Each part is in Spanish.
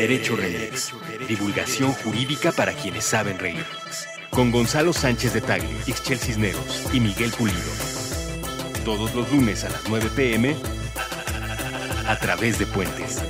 Derecho Remix. Divulgación jurídica para quienes saben reír. Con Gonzalo Sánchez de Tagle, Ixchel Cisneros y Miguel Pulido. Todos los lunes a las 9 pm a través de Puentes.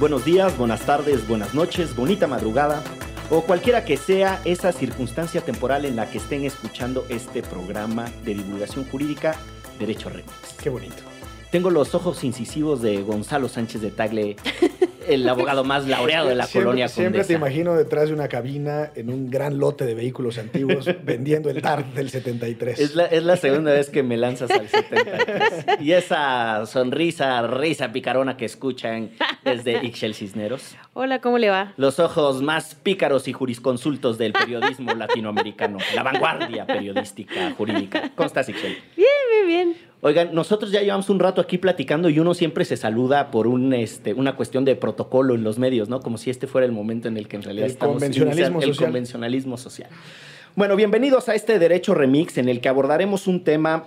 Buenos días, buenas tardes, buenas noches, bonita madrugada o cualquiera que sea esa circunstancia temporal en la que estén escuchando este programa de divulgación jurídica Derecho Remix. Qué bonito. Tengo los ojos incisivos de Gonzalo Sánchez de Tagle, el abogado más laureado de la Siempre- colonia Siempre te Condesa. imagino detrás de una cabina en un gran lote de vehículos antiguos vendiendo el Dart del 73. Es la, es la segunda vez que me lanzas al 73. Y esa sonrisa, risa picarona que escuchan desde Ixchel Cisneros. Hola, ¿cómo le va? Los ojos más pícaros y jurisconsultos del periodismo latinoamericano. La vanguardia periodística jurídica. ¿Cómo estás, Ixchel? Bien, bien, bien. Oigan, nosotros ya llevamos un rato aquí platicando y uno siempre se saluda por un, este, una cuestión de protocolo en los medios, ¿no? Como si este fuera el momento en el que en realidad El estamos convencionalismo el convencionalismo social. Bueno, bienvenidos a este Derecho Remix en el que abordaremos un tema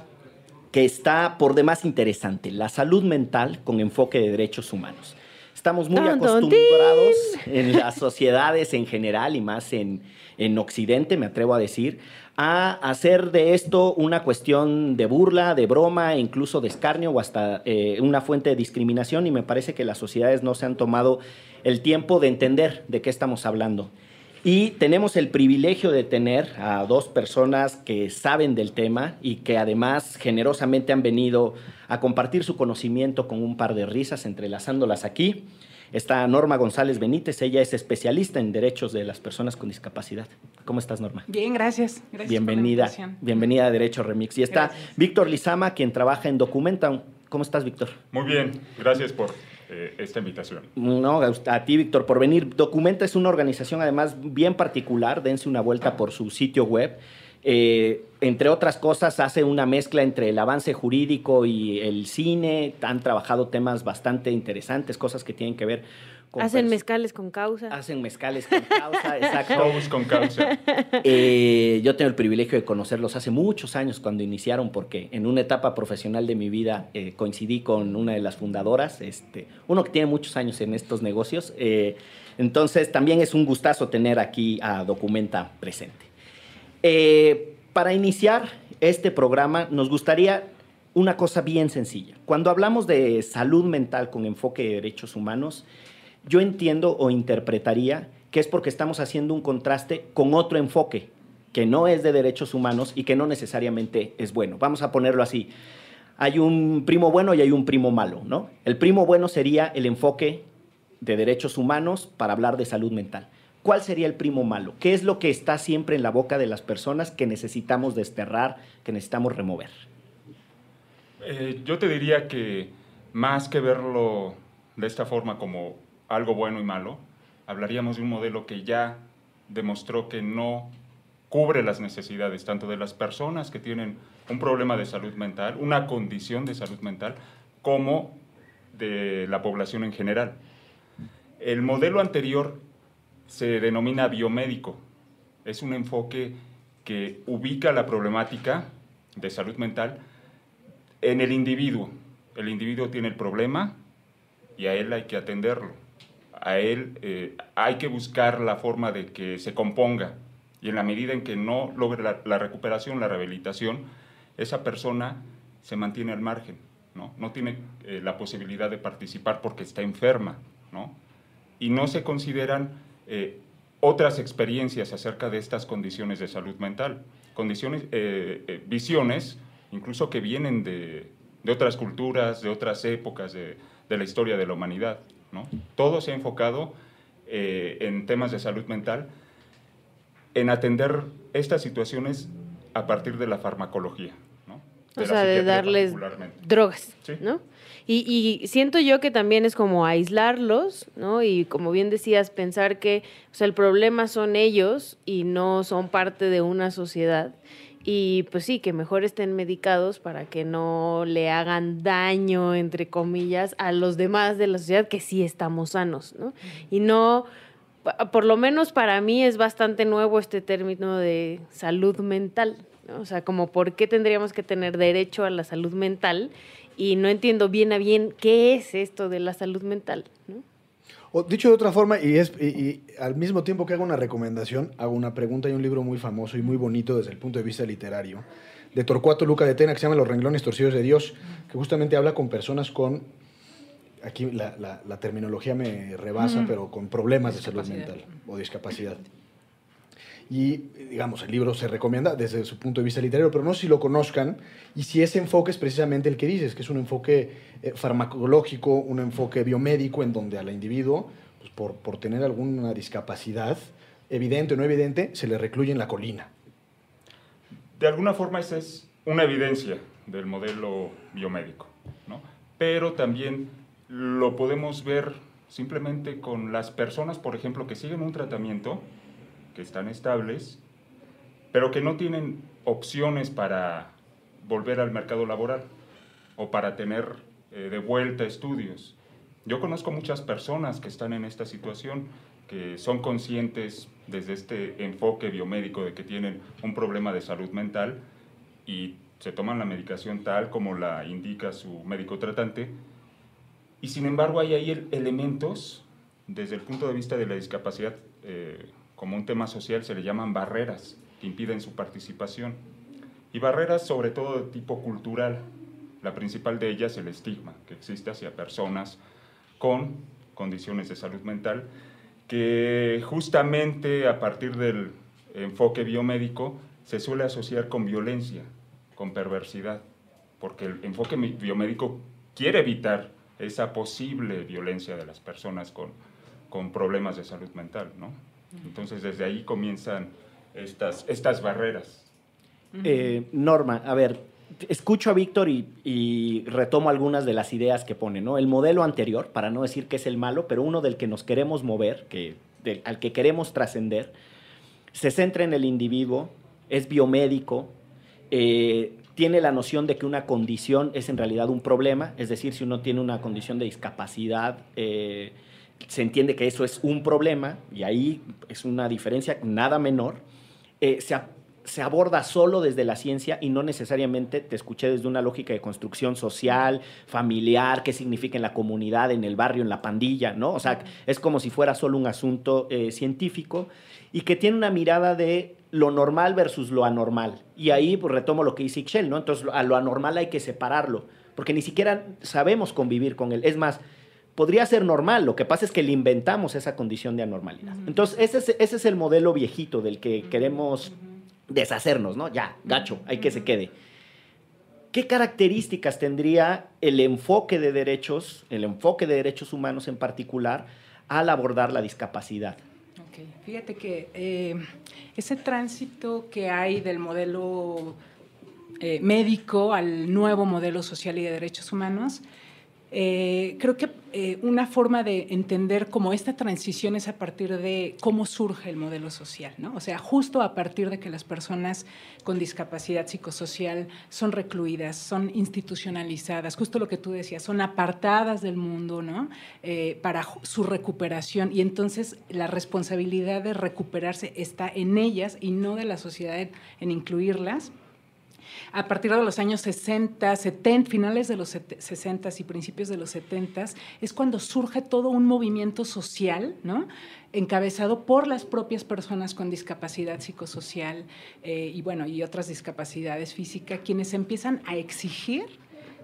que está por demás interesante, la salud mental con enfoque de derechos humanos. Estamos muy acostumbrados en las sociedades en general y más en, en Occidente, me atrevo a decir, a hacer de esto una cuestión de burla, de broma, incluso de escarnio o hasta eh, una fuente de discriminación y me parece que las sociedades no se han tomado el tiempo de entender de qué estamos hablando. Y tenemos el privilegio de tener a dos personas que saben del tema y que además generosamente han venido a compartir su conocimiento con un par de risas, entrelazándolas aquí. Está Norma González Benítez, ella es especialista en derechos de las personas con discapacidad. ¿Cómo estás, Norma? Bien, gracias. Gracias por la bienvenida, bienvenida a Derecho Remix. Y está Gracias. Víctor Lizama, quien trabaja en Documenta. ¿Cómo estás, Víctor? Muy bien, gracias por eh, esta invitación. No, a ti, Víctor, por venir. Documenta es una organización además bien particular. Dense una vuelta por su sitio web. Eh, entre otras cosas, hace una mezcla entre el avance jurídico y el cine. Han trabajado temas bastante interesantes, cosas que tienen que ver con... Hacen mezcales con causa. Hacen mezcales con causa, exacto. Todos con causa. Eh, yo tengo el privilegio de conocerlos hace muchos años cuando iniciaron, porque en una etapa profesional de mi vida eh, coincidí con una de las fundadoras, este, uno que tiene muchos años en estos negocios. eh, entonces también es un gustazo tener aquí a Documenta presente. Eh, para iniciar este programa, nos gustaría una cosa bien sencilla. Cuando hablamos de salud mental con enfoque de derechos humanos, yo entiendo o interpretaría que es porque estamos haciendo un contraste con otro enfoque que no es de derechos humanos y que no necesariamente es bueno. Vamos a ponerlo así. Hay un primo bueno y hay un primo malo, ¿no? El primo bueno sería el enfoque de derechos humanos para hablar de salud mental. ¿Cuál sería el primo malo? ¿Qué es lo que está siempre en la boca de las personas que necesitamos desterrar, que necesitamos remover? Eh, yo te diría que más que verlo de esta forma como algo bueno y malo, hablaríamos de un modelo que ya demostró que no cubre las necesidades tanto de las personas que tienen un problema de salud mental, una condición de salud mental, como de la población en general. El modelo anterior se denomina biomédico. Es un enfoque que ubica la problemática de salud mental en el individuo. El individuo tiene el problema y a él hay que atenderlo. A él eh, hay que buscar la forma de que se componga. Y en la medida en que no logre la, recuperación, la rehabilitación, esa persona se mantiene al margen. No, no tiene eh, la posibilidad de participar porque está enferma. ¿no? Y no se consideran eh, otras experiencias acerca de estas condiciones de salud mental. Condiciones, eh, eh, visiones incluso que vienen de, de otras culturas, de otras épocas de, de la historia de la humanidad. ¿no? Todo se ha enfocado eh, en temas de salud mental, en atender estas situaciones a partir de la farmacología. O sea, de darles drogas, Sí. ¿no? Y, y siento yo que también es como aislarlos, ¿no? Y como bien decías, pensar que o sea, el problema son ellos y no son parte de una sociedad. Y pues sí, que mejor estén medicados para que no le hagan daño, entre comillas, a los demás de la sociedad que sí estamos sanos, ¿no? Y no por lo menos para mí es bastante nuevo este término de salud mental. O sea, como por qué tendríamos que tener derecho a la salud mental y no entiendo bien a bien qué es esto de la salud mental. O, dicho de otra forma, y, es, y, al mismo tiempo que hago una recomendación, hago una pregunta. Hay un libro muy famoso y muy bonito desde el punto de vista literario de Torcuato Luca de Tena que se llama Los renglones torcidos de Dios, que justamente habla con personas con aquí la, terminología me rebasa, pero con problemas de salud mental o discapacidad. Y, digamos, el libro se recomienda desde su punto de vista literario, pero no si lo conozcan y si ese enfoque es precisamente el que dices, que es un enfoque eh, farmacológico, un enfoque biomédico, en donde al individuo, pues, por, por tener alguna discapacidad, evidente o no evidente, se le recluye en la colina. De alguna forma esa es una evidencia del modelo biomédico, ¿no? pero también lo podemos ver simplemente con las personas, por ejemplo, que siguen un tratamiento, que están estables, pero que no tienen opciones para volver al mercado laboral o para tener eh, de vuelta estudios. Yo conozco muchas personas que están en esta situación, que son conscientes desde este enfoque biomédico de que tienen un problema de salud mental y se toman la medicación tal como la indica su médico tratante, y sin embargo hay ahí elementos, desde el punto de vista de la discapacidad, eh, como un tema social, se le llaman barreras que impiden su participación. Y barreras sobre todo de tipo cultural. La principal de ellas es el estigma que existe hacia personas con condiciones de salud mental, que justamente a partir del enfoque biomédico se suele asociar con violencia, con perversidad, porque el enfoque biomédico quiere evitar esa posible violencia de las personas con, con problemas de salud mental, ¿no? Entonces desde ahí comienzan estas, estas barreras. Eh, Norma, a ver, escucho a Víctor y, retomo algunas de las ideas que pone, ¿no? El modelo anterior, para no decir que es el malo, pero uno del que nos queremos mover, que, al que queremos trascender, se centra en el individuo, es biomédico, eh, tiene la noción de que una condición es en realidad un problema, es decir, si uno tiene una condición de discapacidad, eh, se entiende que eso es un problema, y ahí es una diferencia nada menor. Eh, se, se, aborda solo desde la ciencia y no necesariamente te escuché desde una lógica de construcción social, familiar, qué significa en la comunidad, en el barrio, en la pandilla, ¿no? O sea, es como si fuera solo un asunto eh, científico y que tiene una mirada de lo normal versus lo anormal. Y ahí pues, retomo lo que dice Ixchel, ¿no? Entonces, a lo anormal hay que separarlo, porque ni siquiera sabemos convivir con él. Es más, podría ser normal, lo que pasa es que le inventamos esa condición de anormalidad. Entonces, ese es, ese es el modelo viejito del que queremos deshacernos, ¿no? Ya, gacho, hay que se quede. ¿Qué características tendría el enfoque de derechos, el enfoque de derechos humanos en particular, al abordar la discapacidad? Fíjate que eh, ese tránsito que hay del modelo eh, médico al nuevo modelo social y de derechos humanos eh, creo que eh, una forma de entender cómo esta transición es a partir de cómo surge el modelo social, ¿no? O sea, justo a partir de que las personas con discapacidad psicosocial son recluidas, son institucionalizadas, justo lo que tú decías, son apartadas del mundo, ¿no? Eh, para su recuperación y entonces la responsabilidad de recuperarse está en ellas y no de la sociedad en incluirlas a partir de los años 60, 70, finales de los 60 y principios de los 70, es cuando surge todo un movimiento social, ¿no? encabezado por las propias personas con discapacidad psicosocial eh, y bueno, y otras discapacidades físicas, quienes empiezan a exigir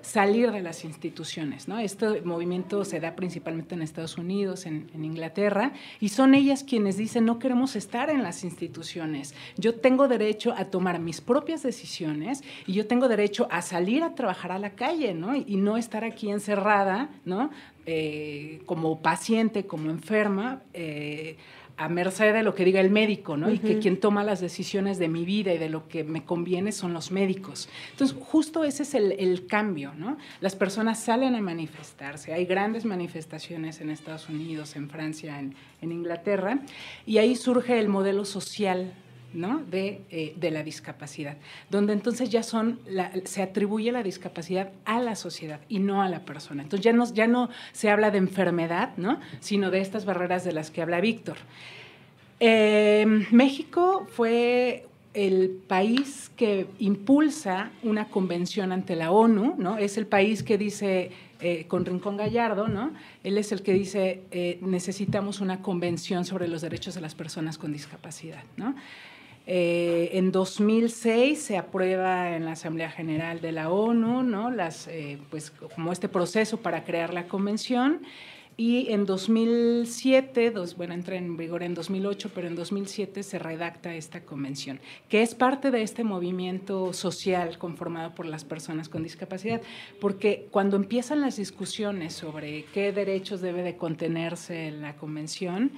salir de las instituciones. ¿no? Este movimiento se da principalmente en Estados Unidos, en, Inglaterra, y son ellas quienes dicen, no queremos estar en las instituciones. Yo tengo derecho a tomar mis propias decisiones y yo tengo derecho a salir a trabajar a la calle ¿no? y, no estar aquí encerrada ¿no? Eh, como paciente, como enferma. Eh, a merced de lo que diga el médico, ¿no? Y que quien toma las decisiones de mi vida y de lo que me conviene son los médicos. Entonces, justo ese es el, cambio, ¿no? Las personas salen a manifestarse. Hay grandes manifestaciones en Estados Unidos, en Francia, en, Inglaterra, y ahí surge el modelo social ¿no? de, eh, de, la discapacidad, donde entonces ya son, se atribuye la discapacidad a la sociedad y no a la persona. Entonces ya no, ya no se habla de enfermedad, ¿no? sino de estas barreras de las que habla Víctor. Eh, México fue el país que impulsa una convención ante la ONU, ¿no? Es el país que dice, eh, con Rincón Gallardo, ¿no? Él es el que dice, eh, necesitamos una convención sobre los derechos de las personas con discapacidad, ¿no? Eh, en 2006 se aprueba en la Asamblea General de la ONU, ¿no? Las, pues, como este proceso para crear la convención. Y en 2007, dos, bueno, entra en vigor en 2008, pero en 2007 se redacta esta convención, que es parte de este movimiento social conformado por las personas con discapacidad, porque cuando empiezan las discusiones sobre qué derechos debe de contenerse en la convención,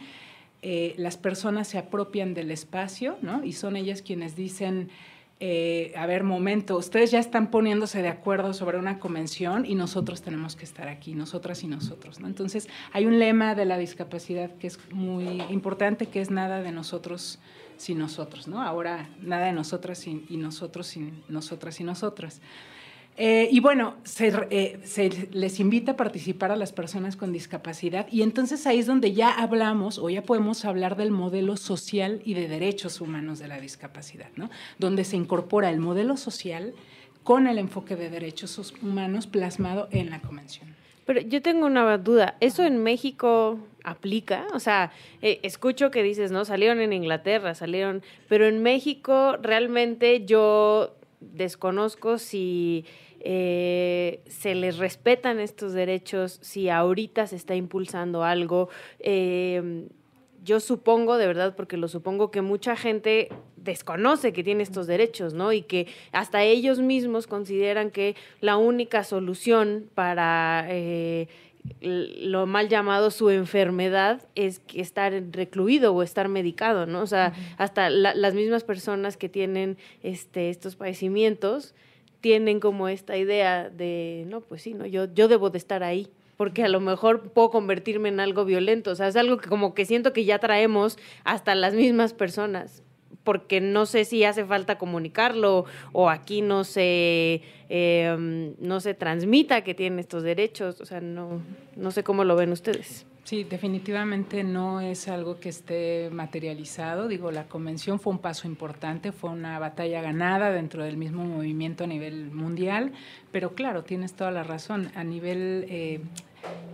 eh, las personas se apropian del espacio, ¿no? Y son ellas quienes dicen eh, a ver, momento, ustedes ya están poniéndose de acuerdo sobre una convención y nosotros tenemos que estar aquí, nosotras y nosotros. ¿no? Entonces, hay un lema de la discapacidad que es muy importante, que es nada de nosotros sin nosotros. ¿no? Ahora, nada de nosotras y, y nosotros sin nosotras y nosotras. Eh, y bueno, eh, se, les invita a participar a las personas con discapacidad y entonces ahí es donde ya hablamos o ya podemos hablar del modelo social y de derechos humanos de la discapacidad, ¿no? Donde se incorpora el modelo social con el enfoque de derechos humanos plasmado en la convención. Pero yo tengo una duda, ¿eso en México aplica? O sea, eh, escucho que dices, ¿no? Salieron en Inglaterra, salieron, pero en México realmente yo desconozco si eh, se les respetan estos derechos, si ahorita se está impulsando algo. Eh, yo supongo, de verdad, porque lo supongo que mucha gente desconoce que tiene estos derechos, ¿no? Y que hasta ellos mismos consideran que la única solución para eh, lo mal llamado su enfermedad es estar recluido o estar medicado, ¿no? O sea, hasta las mismas personas que tienen este, estos padecimientos tienen como esta idea de, no, pues sí, no, yo, yo debo de estar ahí, porque a lo mejor puedo convertirme en algo violento, o sea, es algo que como que siento que ya traemos hasta las mismas personas, porque no sé si hace falta comunicarlo o aquí no se, em, no se transmita que tienen estos derechos, o sea, no, no sé cómo lo ven ustedes. Sí, definitivamente no es algo que esté materializado. Digo, la convención fue un paso importante, fue una batalla ganada dentro del mismo movimiento a nivel mundial, pero claro, tienes toda la razón. A nivel, eh,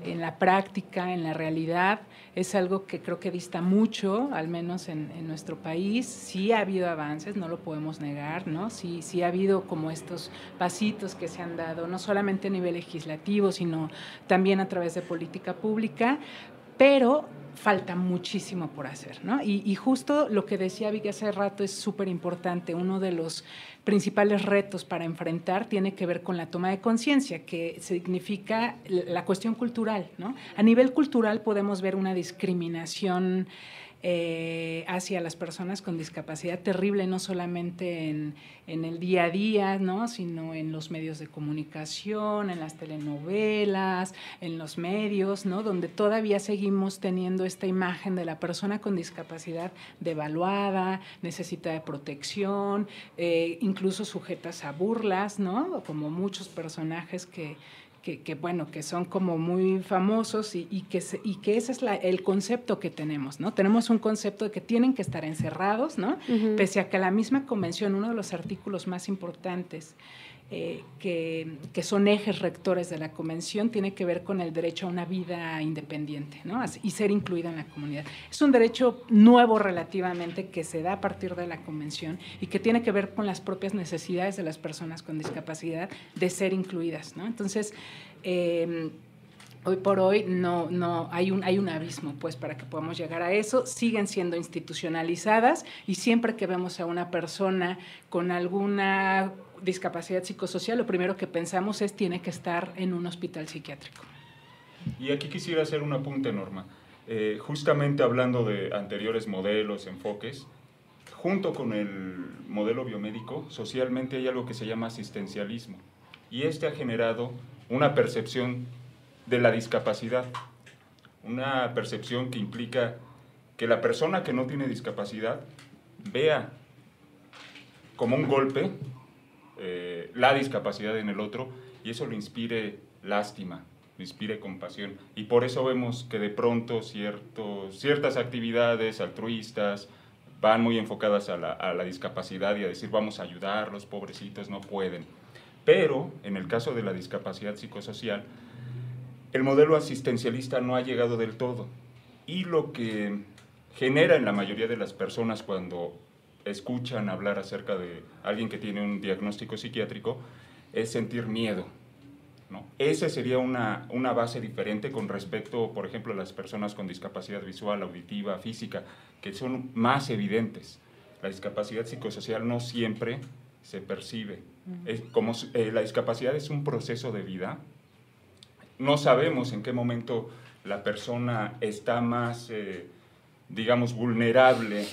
en la práctica, en la realidad, es algo que creo que dista mucho, al menos en, nuestro país. Sí ha habido avances, no lo podemos negar, ¿no? Sí, sí ha habido como estos pasitos que se han dado, no solamente a nivel legislativo, sino también a través de política pública, pero falta muchísimo por hacer, ¿no? Y, justo lo que decía Vicky hace rato es súper importante. Uno de los principales retos para enfrentar tiene que ver con la toma de conciencia, que significa la cuestión cultural, ¿no? A nivel cultural podemos ver una discriminación eh, hacia las personas con discapacidad terrible, no solamente en, el día a día, ¿no? sino en los medios de comunicación, en las telenovelas, en los medios, ¿no? donde todavía seguimos teniendo esta imagen de la persona con discapacidad devaluada, necesita de protección, eh, incluso sujetas a burlas, ¿no? como muchos personajes que que, bueno, que son como muy famosos y, que, y que ese es el concepto que tenemos, ¿no? Tenemos un concepto de que tienen que estar encerrados, ¿no? Pese a que la misma convención, uno de los artículos más importantes eh, que, son ejes rectores de la convención tiene que ver con el derecho a una vida independiente ¿no? y ser incluida en la comunidad. Es un derecho nuevo relativamente que se da a partir de la convención y que tiene que ver con las propias necesidades de las personas con discapacidad de ser incluidas. Entonces, eh, hoy por hoy no, no hay, un, hay un abismo pues para que podamos llegar a eso. Siguen siendo institucionalizadas y siempre que vemos a una persona con alguna discapacidad psicosocial, lo primero que pensamos es tiene que estar en un hospital psiquiátrico. Y aquí quisiera hacer un apunte, Norma. Eh, justamente hablando de anteriores modelos, enfoques, junto con el modelo biomédico, socialmente hay algo que se llama asistencialismo. Y este ha generado una percepción de la discapacidad, una percepción que implica que la persona que no tiene discapacidad vea como un golpe eh, la discapacidad en el otro y eso le inspire lástima, le inspire compasión. Y por eso vemos que de pronto ciertos, ciertas actividades altruistas van muy enfocadas a la, a la discapacidad y a decir vamos a ayudar, los pobrecitos no pueden. Pero en el caso de la discapacidad psicosocial, el modelo asistencialista no ha llegado del todo. Y lo que genera en la mayoría de las personas cuando escuchan hablar acerca de alguien que tiene un diagnóstico psiquiátrico es sentir miedo. ¿no? Esa sería una, una base diferente con respecto, por ejemplo, a las personas con discapacidad visual, auditiva, física, que son más evidentes. La discapacidad psicosocial no siempre se percibe. Es como eh, la discapacidad es un proceso de vida. No sabemos en qué momento la persona está más eh, digamos, vulnerable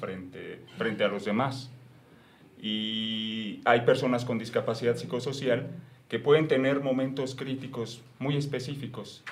frente, frente a los demás. Y hay personas con discapacidad psicosocial que pueden tener momentos críticos muy específicos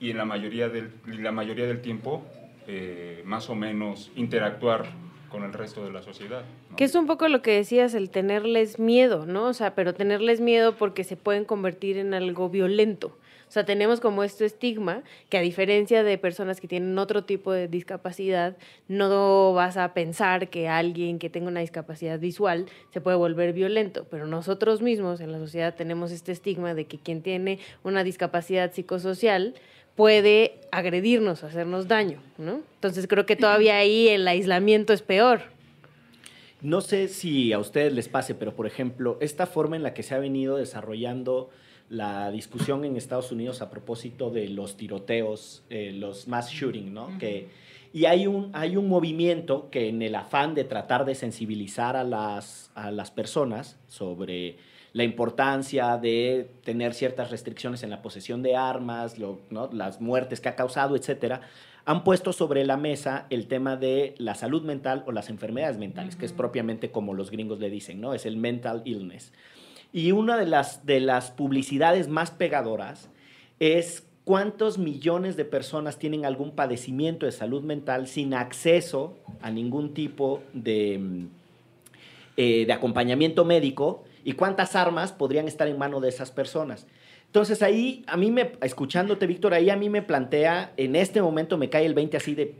y en la mayoría del, la mayoría del tiempo eh, más o menos interactuar con el resto de la sociedad. Que es un poco lo que decías, el tenerles miedo, ¿no? O sea, pero tenerles miedo porque se pueden convertir en algo violento. O sea, tenemos como este estigma que a diferencia de personas que tienen otro tipo de discapacidad, no vas a pensar que alguien que tenga una discapacidad visual se puede volver violento, pero nosotros mismos en la sociedad tenemos este estigma de que quien tiene una discapacidad psicosocial puede agredirnos, hacernos daño, ¿no? Entonces creo que todavía ahí el aislamiento es peor. No sé si a ustedes les pase, pero por ejemplo, esta forma en la que se ha venido desarrollando la discusión en Estados Unidos a propósito de los tiroteos, eh, los mass shooting, ¿no? que, y hay un, hay un movimiento que en el afán de tratar de sensibilizar a las, a las personas sobre la importancia de tener ciertas restricciones en la posesión de armas, ¿no? las muertes que ha causado, etcétera, han puesto sobre la mesa el tema de la salud mental o las enfermedades mentales, que es propiamente como los gringos le dicen, ¿no? Es el mental illness. Y una de las, de las publicidades más pegadoras es cuántos millones de personas tienen algún padecimiento de salud mental sin acceso a ningún tipo de, mm, eh, de acompañamiento médico y cuántas armas podrían estar en mano de esas personas. Entonces ahí, a mí me, escuchándote, Víctor, ahí a mí me plantea, en este momento me cae el 20 así de,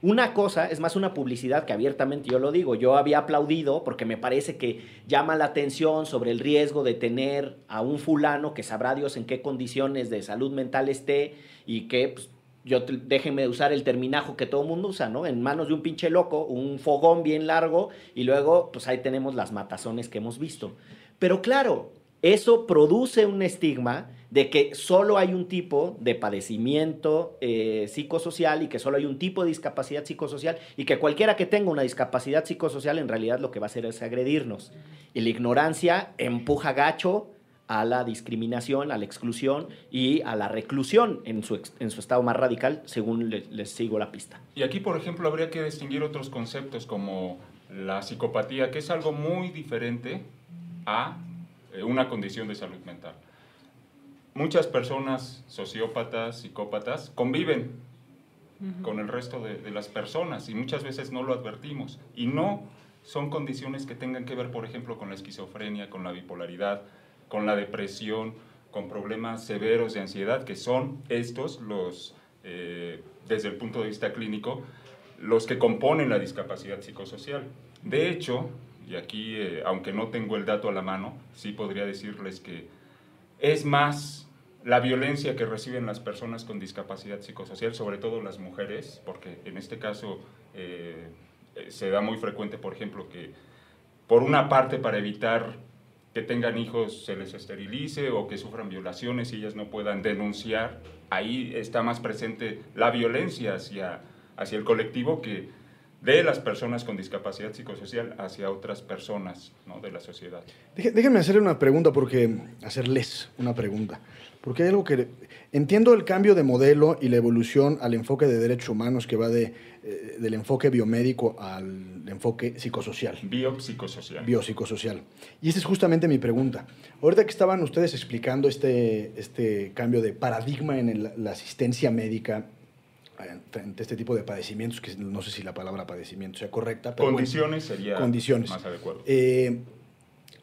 una cosa, es más una publicidad que abiertamente yo lo digo, yo había aplaudido porque me parece que llama la atención sobre el riesgo de tener a un fulano que sabrá Dios en qué condiciones de salud mental esté y que pues, yo déjenme usar el terminajo que todo el mundo usa, ¿no? En manos de un pinche loco, un fogón bien largo y luego pues ahí tenemos las matazones que hemos visto. Pero claro, eso produce un estigma de que solo hay un tipo de padecimiento eh, psicosocial y que solo hay un tipo de discapacidad psicosocial y que cualquiera que tenga una discapacidad psicosocial en realidad lo que va a hacer es agredirnos. Y la ignorancia empuja gacho a la discriminación, a la exclusión y a la reclusión en su, en su estado más radical, según les sigo la pista. Y aquí, por ejemplo, habría que distinguir otros conceptos como la psicopatía, que es algo muy diferente a eh, una condición de salud mental muchas personas sociópatas, psicópatas, conviven con el resto de, las personas y muchas veces no lo advertimos. Y no son condiciones que tengan que ver, por ejemplo, con la esquizofrenia, con la bipolaridad, con la depresión, con problemas severos de ansiedad, que son estos los, eh, desde el punto de vista clínico, los que componen la discapacidad psicosocial. De hecho, y aquí, eh, aunque no tengo el dato a la mano, sí podría decirles que es más la violencia que reciben las personas con discapacidad psicosocial, sobre todo las mujeres, porque en este caso eh, eh, se da muy frecuente, por ejemplo, que por una parte para evitar que tengan hijos se les esterilice o que sufran violaciones y ellas no puedan denunciar, ahí está más presente la violencia hacia, hacia el colectivo que de las personas con discapacidad psicosocial hacia otras personas ¿no? de la sociedad. Déjenme hacerle una pregunta, porque hacerles una pregunta. Porque hay algo que... Entiendo el cambio de modelo y la evolución al enfoque de derechos humanos que va de, eh, del enfoque biomédico al enfoque psicosocial. Biopsicosocial. Biopsicosocial. Y esa es justamente mi pregunta. Ahorita que estaban ustedes explicando este, este cambio de paradigma en la asistencia médica frente a este tipo de padecimientos, que no sé si la palabra padecimiento sea correcta. Pero condiciones sería condiciones. más adecuado. Eh,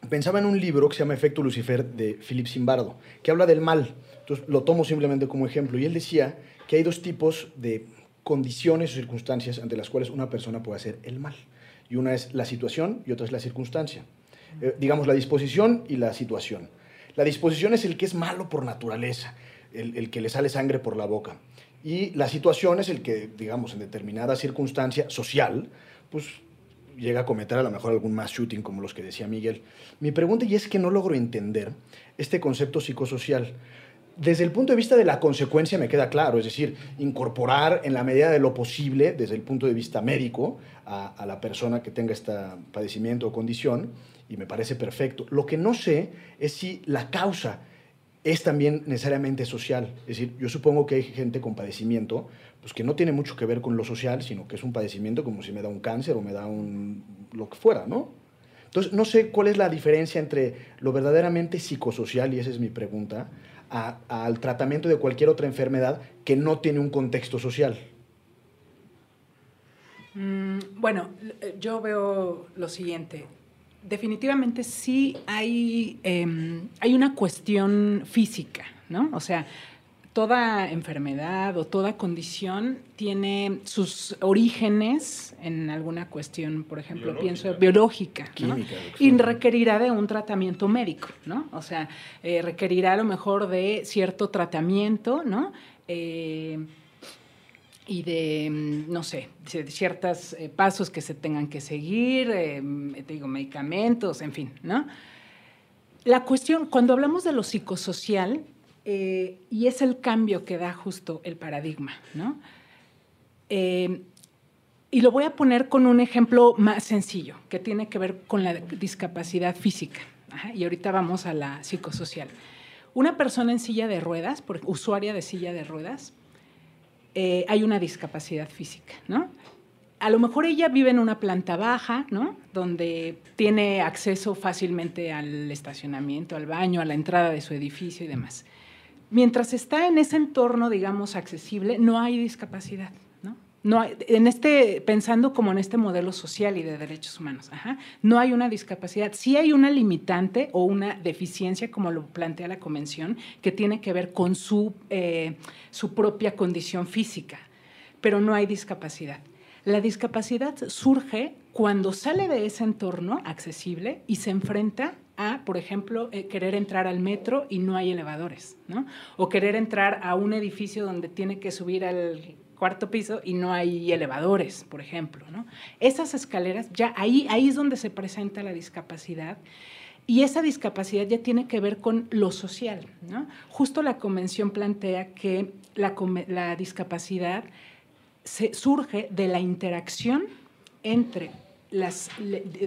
pensaba en un libro que se llama Efecto Lucifer de Philip Zimbardo, que habla del mal. Entonces lo tomo simplemente como ejemplo. Y él decía que hay dos tipos de condiciones o circunstancias ante las cuales una persona puede hacer el mal. Y una es la situación y otra es la circunstancia. Eh, digamos, la disposición y la situación. La disposición es el que es malo por naturaleza, el, el que le sale sangre por la boca. Y la situación es el que, digamos, en determinada circunstancia social, pues llega a cometer a lo mejor algún mass shooting, como los que decía Miguel. Mi pregunta y es que no logro entender este concepto psicosocial. Desde el punto de vista de la consecuencia me queda claro, es decir, incorporar en la medida de lo posible, desde el punto de vista médico, a, a la persona que tenga este padecimiento o condición, y me parece perfecto. Lo que no sé es si la causa es también necesariamente social. Es decir, yo supongo que hay gente con padecimiento pues que no tiene mucho que ver con lo social, sino que es un padecimiento como si me da un cáncer o me da un lo que fuera, ¿no? Entonces, no sé cuál es la diferencia entre lo verdaderamente psicosocial, y esa es mi pregunta, al tratamiento de cualquier otra enfermedad que no tiene un contexto social? Mm, bueno, yo veo lo siguiente. Definitivamente sí hay, em, hay una cuestión física, ¿no? O sea, toda enfermedad o toda condición tiene sus orígenes en alguna cuestión, por ejemplo, pienso biológica, y requerirá de un tratamiento médico, ¿no? O sea, eh, requerirá a lo mejor de cierto tratamiento, ¿no? Eh, y de, mm, no sé, ciertos eh, pasos que se tengan que seguir, digo, medicamentos, en fin, ¿no? La cuestión, cuando hablamos de lo psicosocial, eh, y es el cambio que da justo el paradigma, ¿no? Eh, y lo voy a poner con un ejemplo más sencillo, que tiene que ver con la discapacidad física. y ahorita vamos a la psicosocial. Una persona en silla de ruedas, usuaria de silla de ruedas, eh, hay una discapacidad física, ¿no? A lo mejor ella vive en una planta baja, ¿no? Donde tiene acceso fácilmente al estacionamiento, al baño, a la entrada de su edificio y demás mientras está en ese entorno, digamos, accesible, no hay discapacidad. ¿No? No en este, pensando como en este modelo social y de derechos humanos, no hay una discapacidad. Sí hay una limitante o una deficiencia, como lo plantea la Convención, que tiene que ver con su, eh, su propia condición física, pero no hay discapacidad. La discapacidad surge cuando sale de ese entorno accesible y se enfrenta a, por ejemplo, eh, querer entrar al metro y no hay elevadores, ¿no? O querer entrar a un edificio donde tiene que subir al cuarto piso y no hay elevadores, por ejemplo, ¿no? Esas escaleras, ya ahí, ahí es donde se presenta la discapacidad. Y esa discapacidad ya tiene que ver con lo social, ¿no? Justo la convención plantea que la, la discapacidad surge de la interacción entre las,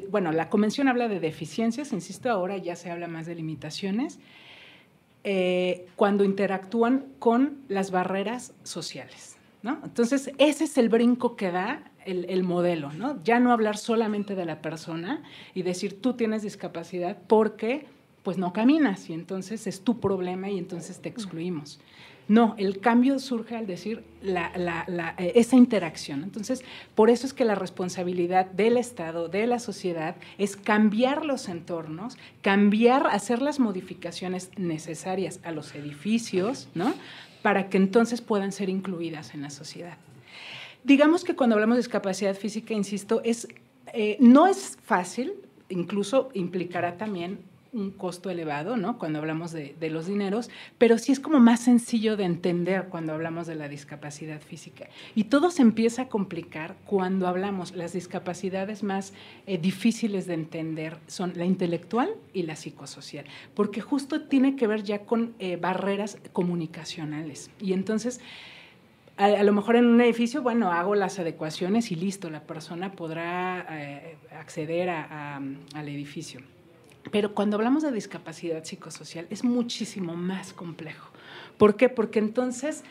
bueno, la convención habla de deficiencias, insisto, ahora ya se habla más de limitaciones, eh, cuando interactúan con las barreras sociales. ¿No? Entonces, ese es el brinco que da el, el, modelo, ¿no? Ya no hablar solamente de la persona y decir tú tienes discapacidad porque pues no caminas y entonces es tu problema y entonces te excluimos. No, el cambio surge al decir eh, esa interacción. Entonces, por eso es que la responsabilidad del Estado, de la sociedad, es cambiar los entornos, cambiar, hacer las modificaciones necesarias a los edificios, ¿no? Para que entonces puedan ser incluidas en la sociedad. Digamos que cuando hablamos de discapacidad física, insisto, es, eh, no es fácil, incluso implicará también un costo elevado, ¿no? Cuando hablamos de, los dineros, pero sí es como más sencillo de entender cuando hablamos de la discapacidad física. Y todo se empieza a complicar cuando hablamos, las discapacidades más eh, difíciles de entender son la intelectual y la psicosocial, porque justo tiene que ver ya con eh, barreras comunicacionales. Y entonces, a, lo mejor en un edificio, bueno, hago las adecuaciones y listo, la persona podrá eh, acceder al edificio pero cuando hablamos de discapacidad psicosocial es muchísimo más complejo. ¿Por qué? Porque entonces,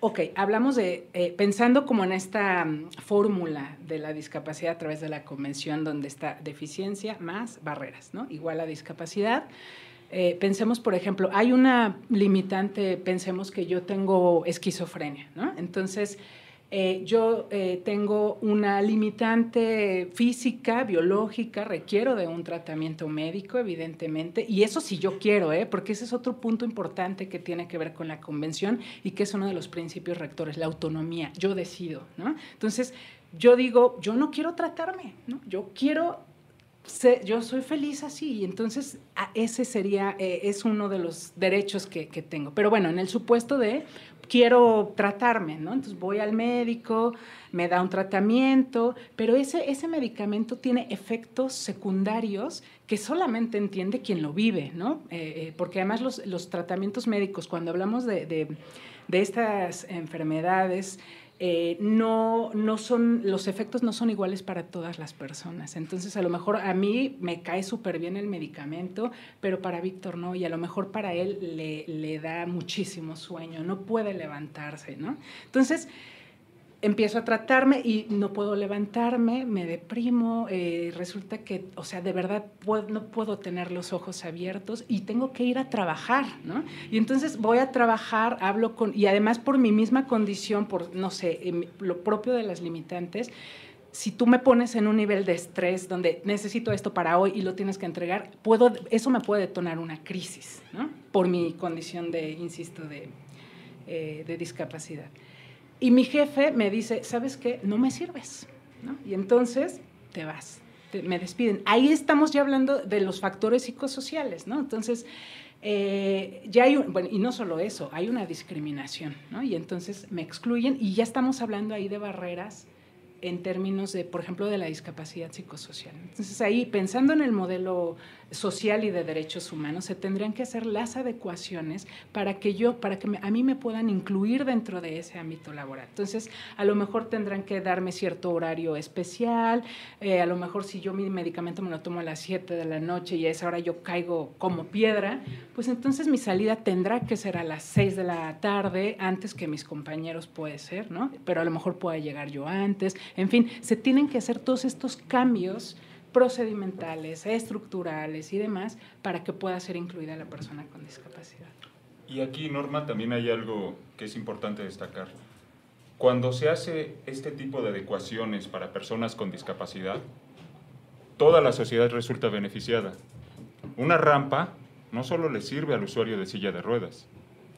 ok, hablamos de, eh, pensando como en esta mm, fórmula de la discapacidad a través de la convención donde está deficiencia más barreras, ¿no? Igual a discapacidad. Eh, pensemos, por ejemplo, hay una limitante, pensemos que yo tengo esquizofrenia, ¿no? Entonces, eh, yo eh, tengo una limitante física, biológica, requiero de un tratamiento médico, evidentemente, y eso sí yo quiero, ¿eh? porque ese es otro punto importante que tiene que ver con la convención y que es uno de los principios rectores, la autonomía, yo decido, ¿no? Entonces, yo digo, yo no quiero tratarme, ¿no? Yo quiero yo soy feliz así y entonces ese sería, eh, es uno de los derechos que, tengo. Pero bueno, en el supuesto de quiero tratarme, ¿no? Entonces voy al médico, me da un tratamiento, pero ese, ese medicamento tiene efectos secundarios que solamente entiende quien lo vive, ¿no? Eh, eh, porque además los, los, tratamientos médicos, cuando hablamos de, de, de estas enfermedades, eh, no, no son, los efectos no son iguales para todas las personas. Entonces, a lo mejor a mí me cae súper bien el medicamento, pero para Víctor no, y a lo mejor para él le, le da muchísimo sueño, no puede levantarse, ¿no? Entonces, empiezo a tratarme y no puedo levantarme, me deprimo, eh, resulta que, o sea, de verdad no puedo tener los ojos abiertos y tengo que ir a trabajar, ¿no? Y entonces voy a trabajar, hablo con, y además por mi misma condición, por, no sé, em, lo propio de las limitantes, si tú me pones en un nivel de estrés donde necesito esto para hoy y lo tienes que entregar, puedo, eso me puede detonar una crisis, ¿no? Por mi condición de, insisto, de, eh, de discapacidad. Y mi jefe me dice, ¿sabes qué? No me sirves. ¿no? Y entonces te vas, me despiden. Ahí estamos ya hablando de los factores psicosociales, ¿no? Entonces, eh, ya hay, bueno, y no solo eso, hay una discriminación, ¿no? Y entonces me excluyen y ya estamos hablando ahí de barreras en términos de, por ejemplo, de la discapacidad psicosocial. Entonces ahí, pensando en el modelo social y de derechos humanos, se tendrían que hacer las adecuaciones para que yo, para que a mí me puedan incluir dentro de ese ámbito laboral. Entonces, a lo mejor tendrán que darme cierto horario especial, eh, a lo mejor si yo mi medicamento me lo tomo a las 7 de la noche y a esa hora yo caigo como piedra, pues entonces mi salida tendrá que ser a las 6 de la tarde, antes que mis compañeros puede ser, ¿no? Pero a lo mejor pueda llegar yo antes. En fin, se tienen que hacer todos estos cambios procedimentales, estructurales y demás para que pueda ser incluida la persona con discapacidad. Y aquí, Norma, también hay algo que es importante destacar. Cuando se hace este tipo de adecuaciones para personas con discapacidad, toda la sociedad resulta beneficiada. Una rampa no solo le sirve al usuario de silla de ruedas,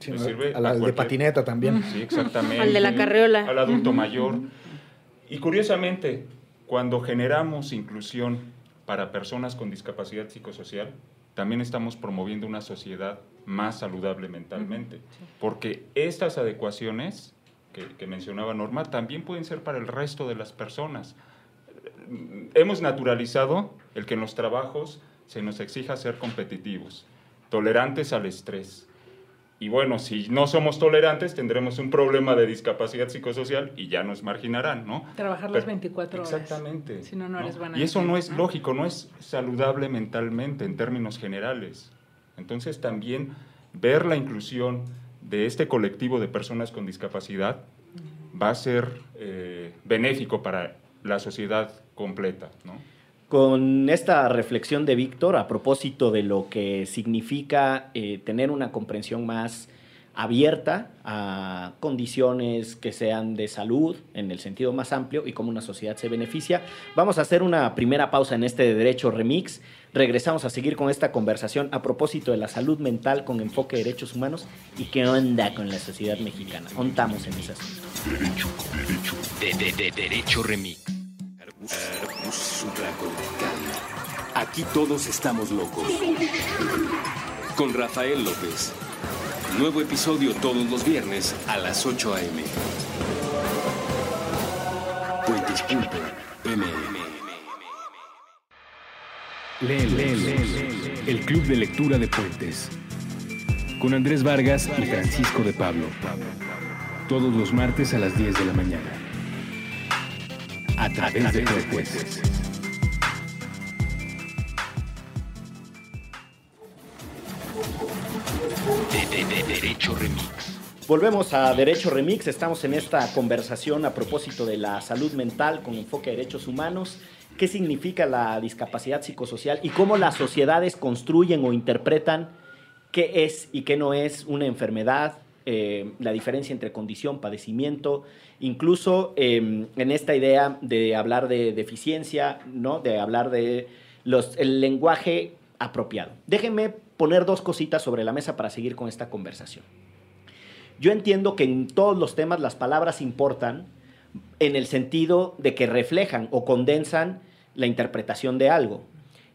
le sirve al de patineta también. Sí, exactamente. al de la carriola. Al adulto mayor. Y curiosamente, cuando generamos inclusión para personas con discapacidad psicosocial, también estamos promoviendo una sociedad más saludable mentalmente, porque estas adecuaciones que, mencionaba Norma también pueden ser para el resto de las personas. Hemos naturalizado el que en los trabajos se nos exija ser competitivos, tolerantes al estrés, y bueno, si no somos tolerantes, tendremos un problema de discapacidad psicosocial y ya nos marginarán, ¿no? Trabajar las 24 horas. Exactamente. Si no, no eres Y eso no es lógico, no es saludable mentalmente en términos generales. Entonces también ver la inclusión de este colectivo de personas con discapacidad va a ser eh, benéfico para la sociedad completa, ¿no? Con esta reflexión de Víctor a propósito de lo que significa eh, tener una comprensión más abierta a condiciones que sean de salud en el sentido más amplio y cómo una sociedad se beneficia. Vamos a hacer una primera pausa en este Derecho Remix. Regresamos a seguir con esta conversación a propósito de la salud mental con enfoque de derechos humanos y qué onda con la sociedad mexicana. Contamos en esas. Derecho, derecho, de, de, derecho Remix. Aquí todos estamos locos. Con Rafael López. Nuevo episodio todos los viernes a las 8 a.m. Lee, lee, lee, El Club de Lectura de Puentes. Con Andrés Vargas y Francisco de Pablo. Todos los martes a las 10 de la mañana a través de Puentes. De, Derecho Remix. Volvemos a Derecho Remix, estamos en esta conversación a propósito de la salud mental con enfoque a derechos humanos, qué significa la discapacidad psicosocial y cómo las sociedades construyen o interpretan qué es y qué no es una enfermedad, eh, la diferencia entre condición, padecimiento, incluso em, en esta idea de hablar de deficiencia, ¿no? de hablar de los, el lenguaje apropiado. Déjenme poner dos cositas sobre la mesa para seguir con esta conversación. Yo entiendo que en todos los temas las palabras importan en el sentido de que reflejan o condensan la interpretación de algo.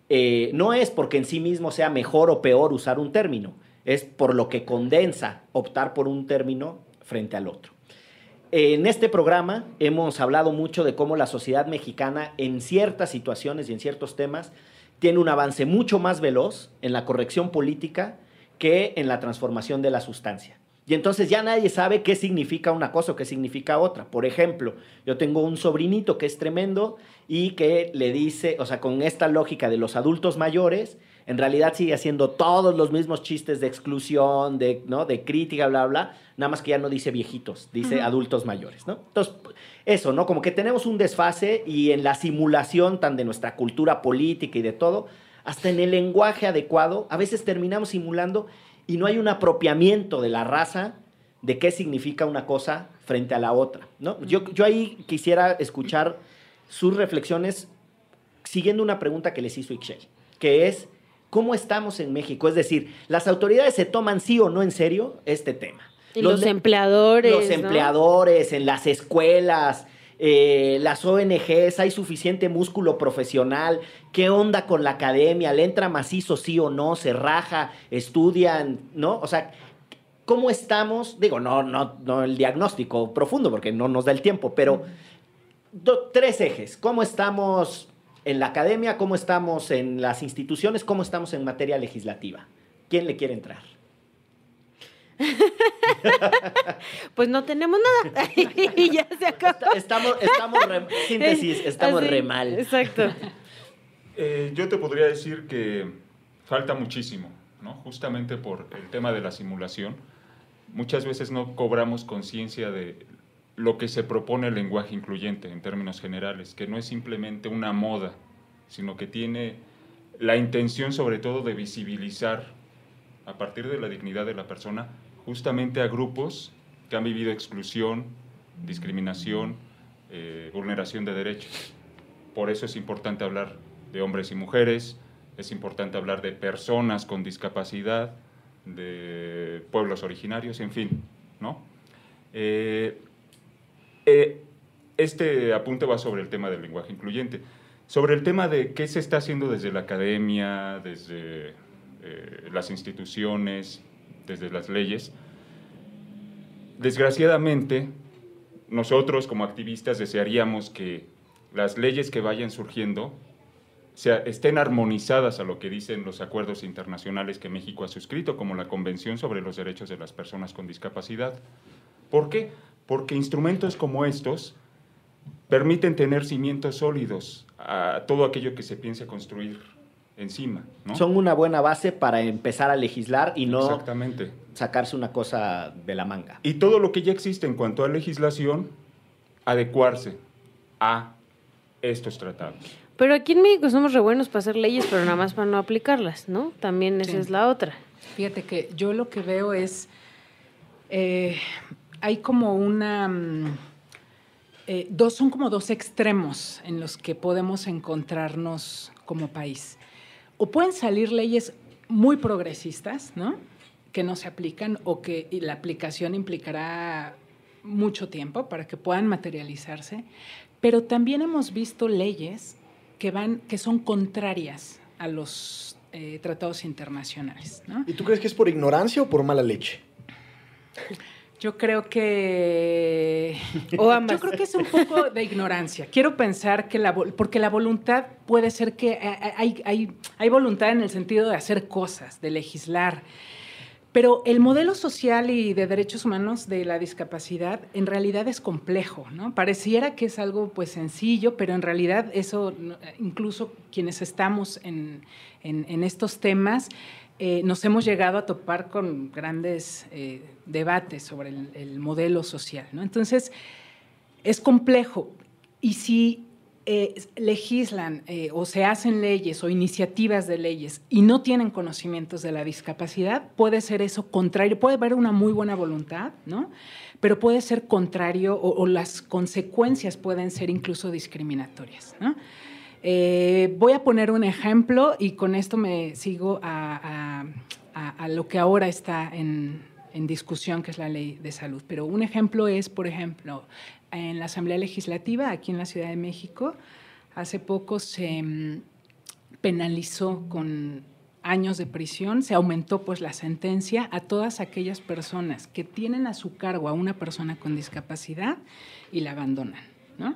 Eh, no es porque en sí mismo sea mejor o peor usar un término, es por lo que condensa optar por un término frente al otro. En este programa hemos hablado mucho de cómo la sociedad mexicana en ciertas situaciones y en ciertos temas tiene un avance mucho más veloz en la corrección política que en la transformación de la sustancia. Y entonces ya nadie sabe qué significa una cosa o qué significa otra. Por ejemplo, yo tengo un sobrinito que es tremendo y que le dice, o sea, con esta lógica de los adultos mayores, en realidad sigue haciendo todos los mismos chistes de exclusión, de, ¿no? de crítica, bla, bla, nada más que ya no dice viejitos, dice adultos mayores, ¿no? Entonces, eso, ¿no? Como que tenemos un desfase y en la simulación tan de nuestra cultura política y de todo, hasta en el lenguaje adecuado, a veces terminamos simulando y no hay un apropiamiento de la raza de qué significa una cosa frente a la otra, ¿no? Yo, yo ahí quisiera escuchar sus reflexiones siguiendo una pregunta que les hizo Ixchel, que es, ¿cómo estamos en México? Es decir, ¿las autoridades se toman sí o no en serio este tema? Y los, empleadores. Los empleadores, en las escuelas, eh, las ONGs, hay suficiente músculo profesional, qué onda con la academia, le entra macizo sí o no, se raja, estudian, ¿no? O sea, ¿cómo estamos? Digo, no, no, no el diagnóstico profundo, porque no nos da el tiempo, pero tres ejes. ¿Cómo estamos en la academia? ¿Cómo estamos en las instituciones? ¿Cómo estamos en materia legislativa? ¿Quién le quiere entrar? pues no tenemos nada. y ya se acabó. Estamos, estamos re, síntesis, estamos re mal. Exacto. Eh, yo te podría decir que falta muchísimo, ¿no? Justamente por el tema de la simulación. Muchas veces no cobramos conciencia de lo que se propone el lenguaje incluyente en términos generales, que no es simplemente una moda, sino que tiene la intención sobre todo de visibilizar a partir de la dignidad de la persona justamente a grupos que han vivido exclusión, discriminación, eh, vulneración de derechos. Por eso es importante hablar de hombres y mujeres, es importante hablar de personas con discapacidad, de pueblos originarios, en fin, ¿no? Eh, eh, este apunte va sobre el tema del lenguaje incluyente. Sobre el tema de qué se está haciendo desde la academia, desde eh, las instituciones, desde las leyes, desgraciadamente nosotros como activistas desearíamos que las leyes que vayan surgiendo estén armonizadas a lo que dicen los acuerdos internacionales que México ha suscrito, como la Convención sobre los Derechos de las Personas con Discapacidad. ¿Por qué? Porque instrumentos como estos permiten tener cimientos sólidos a todo aquello que se piense construir encima. Son una buena base para empezar a legislar y no sacarse una cosa de la manga. Y todo lo que ya existe en cuanto a legislación, adecuarse a estos tratados. Pero aquí en México somos re buenos para hacer leyes, pero nada más para no aplicarlas, ¿no? También esa es la otra. Fíjate que yo lo que veo es... Eh, hay como una... Mm, eh, dos, son como dos extremos en los que podemos encontrarnos como país. O pueden salir leyes muy progresistas, ¿no? Que no se aplican o que la aplicación implicará mucho tiempo para que puedan materializarse. Pero también hemos visto leyes que, van, que son contrarias a los eh, tratados internacionales. ¿Y tú crees que es por ignorancia o por mala leche? Yo creo que. Yo creo que es un poco de ignorancia. Quiero pensar que la. Porque la voluntad puede ser que. Eh, eh, hay, hay, hay voluntad en el sentido de hacer cosas, de legislar. Pero el modelo social y de derechos humanos de la discapacidad en realidad es complejo, ¿no? Pareciera que es algo pues sencillo, pero en realidad eso, incluso quienes estamos en, en estos temas, eh, nos hemos llegado a topar con grandes eh, debates sobre el, modelo social. ¿no? Entonces, es complejo. Y si eh, legislan eh, o se hacen leyes o iniciativas de leyes y no tienen conocimientos de la discapacidad, puede ser eso contrario, puede haber una muy buena voluntad, ¿no? Pero puede ser contrario o, las consecuencias pueden ser incluso discriminatorias, ¿no? Eh, voy a poner un ejemplo y con esto me sigo a, lo que ahora está en, en discusión, que es la ley de salud. Pero un ejemplo es, por ejemplo, en la Asamblea Legislativa, aquí en la Ciudad de México, hace poco se mm, penalizó con años de prisión, se aumentó pues la sentencia a todas aquellas personas que tienen a su cargo a una persona con discapacidad y la abandonan, ¿no?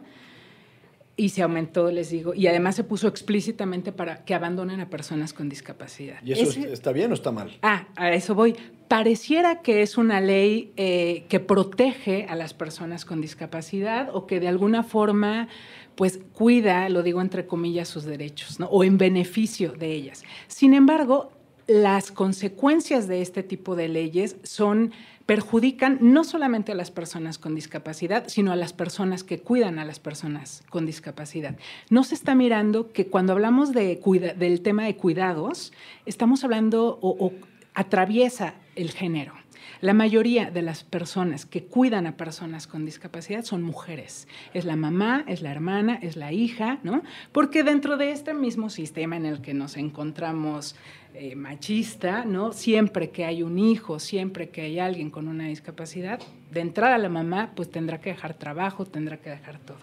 Y se aumentó, les digo, y además se puso explícitamente para que abandonen a personas con discapacidad. ¿Y eso está bien o está mal? Ah, a eso voy. Pareciera que es una ley eh, que protege a las personas con discapacidad o que de alguna forma pues cuida, lo digo entre comillas, sus derechos, ¿no? o en beneficio de ellas. Sin embargo, las consecuencias de este tipo de leyes son perjudican no solamente a las personas con discapacidad, sino a las personas que cuidan a las personas con discapacidad. No se está mirando que cuando hablamos de del tema de cuidados, estamos hablando o atraviesa el género. La mayoría de las personas que cuidan a personas con discapacidad son mujeres. Es la mamá, es la hermana, es la hija, ¿no? Porque dentro de este mismo sistema en el que nos encontramos eh, machista, ¿no? Siempre que hay un hijo, siempre que hay alguien con una discapacidad, de entrada la mamá pues tendrá que dejar trabajo, tendrá que dejar todo.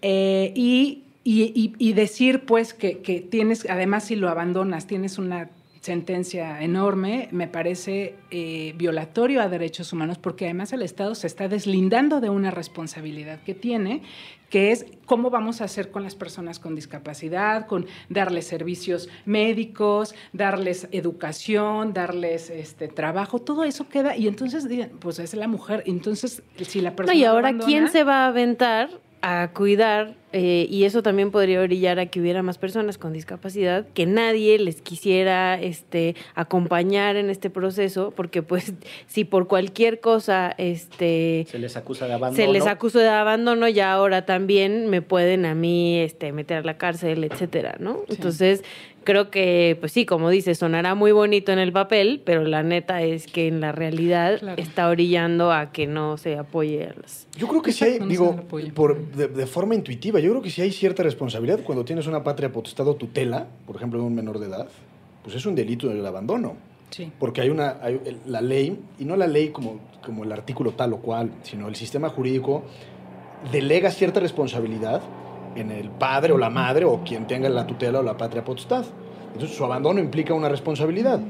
Eh, y, decir pues que, que tienes, además si lo abandonas, tienes una sentencia enorme, me parece eh, violatorio a derechos humanos, porque además el Estado se está deslindando de una responsabilidad que tiene, que es cómo vamos a hacer con las personas con discapacidad, con darles servicios médicos, darles educación, darles este trabajo, todo eso queda, y entonces, pues es la mujer, entonces si la persona... y ahora, ¿quién se va a aventar a cuidar eh, y eso también podría brillar a que hubiera más personas con discapacidad, que nadie les quisiera este, acompañar en este proceso, porque pues si por cualquier cosa este, se les acusa de abandono. Se les acusa de abandono, ya ahora también me pueden a mí este, meter a la cárcel, etcétera, ¿no? Entonces, creo que, pues sí, como dices, sonará muy bonito en el papel, pero la neta es que en la realidad está orillando a que no se apoye a las... Yo creo que sí hay, digo, por, de, forma intuitiva, yo creo que sí hay cierta responsabilidad cuando tienes una patria potestad o tutela, por ejemplo, de un menor de edad, pues es un delito del abandono. Sí. Porque hay una, la ley, y no la ley como, como el artículo tal o cual, sino el sistema jurídico delega cierta responsabilidad en el padre o la madre o quien tenga la tutela o la patria potestad. Entonces su abandono implica una responsabilidad.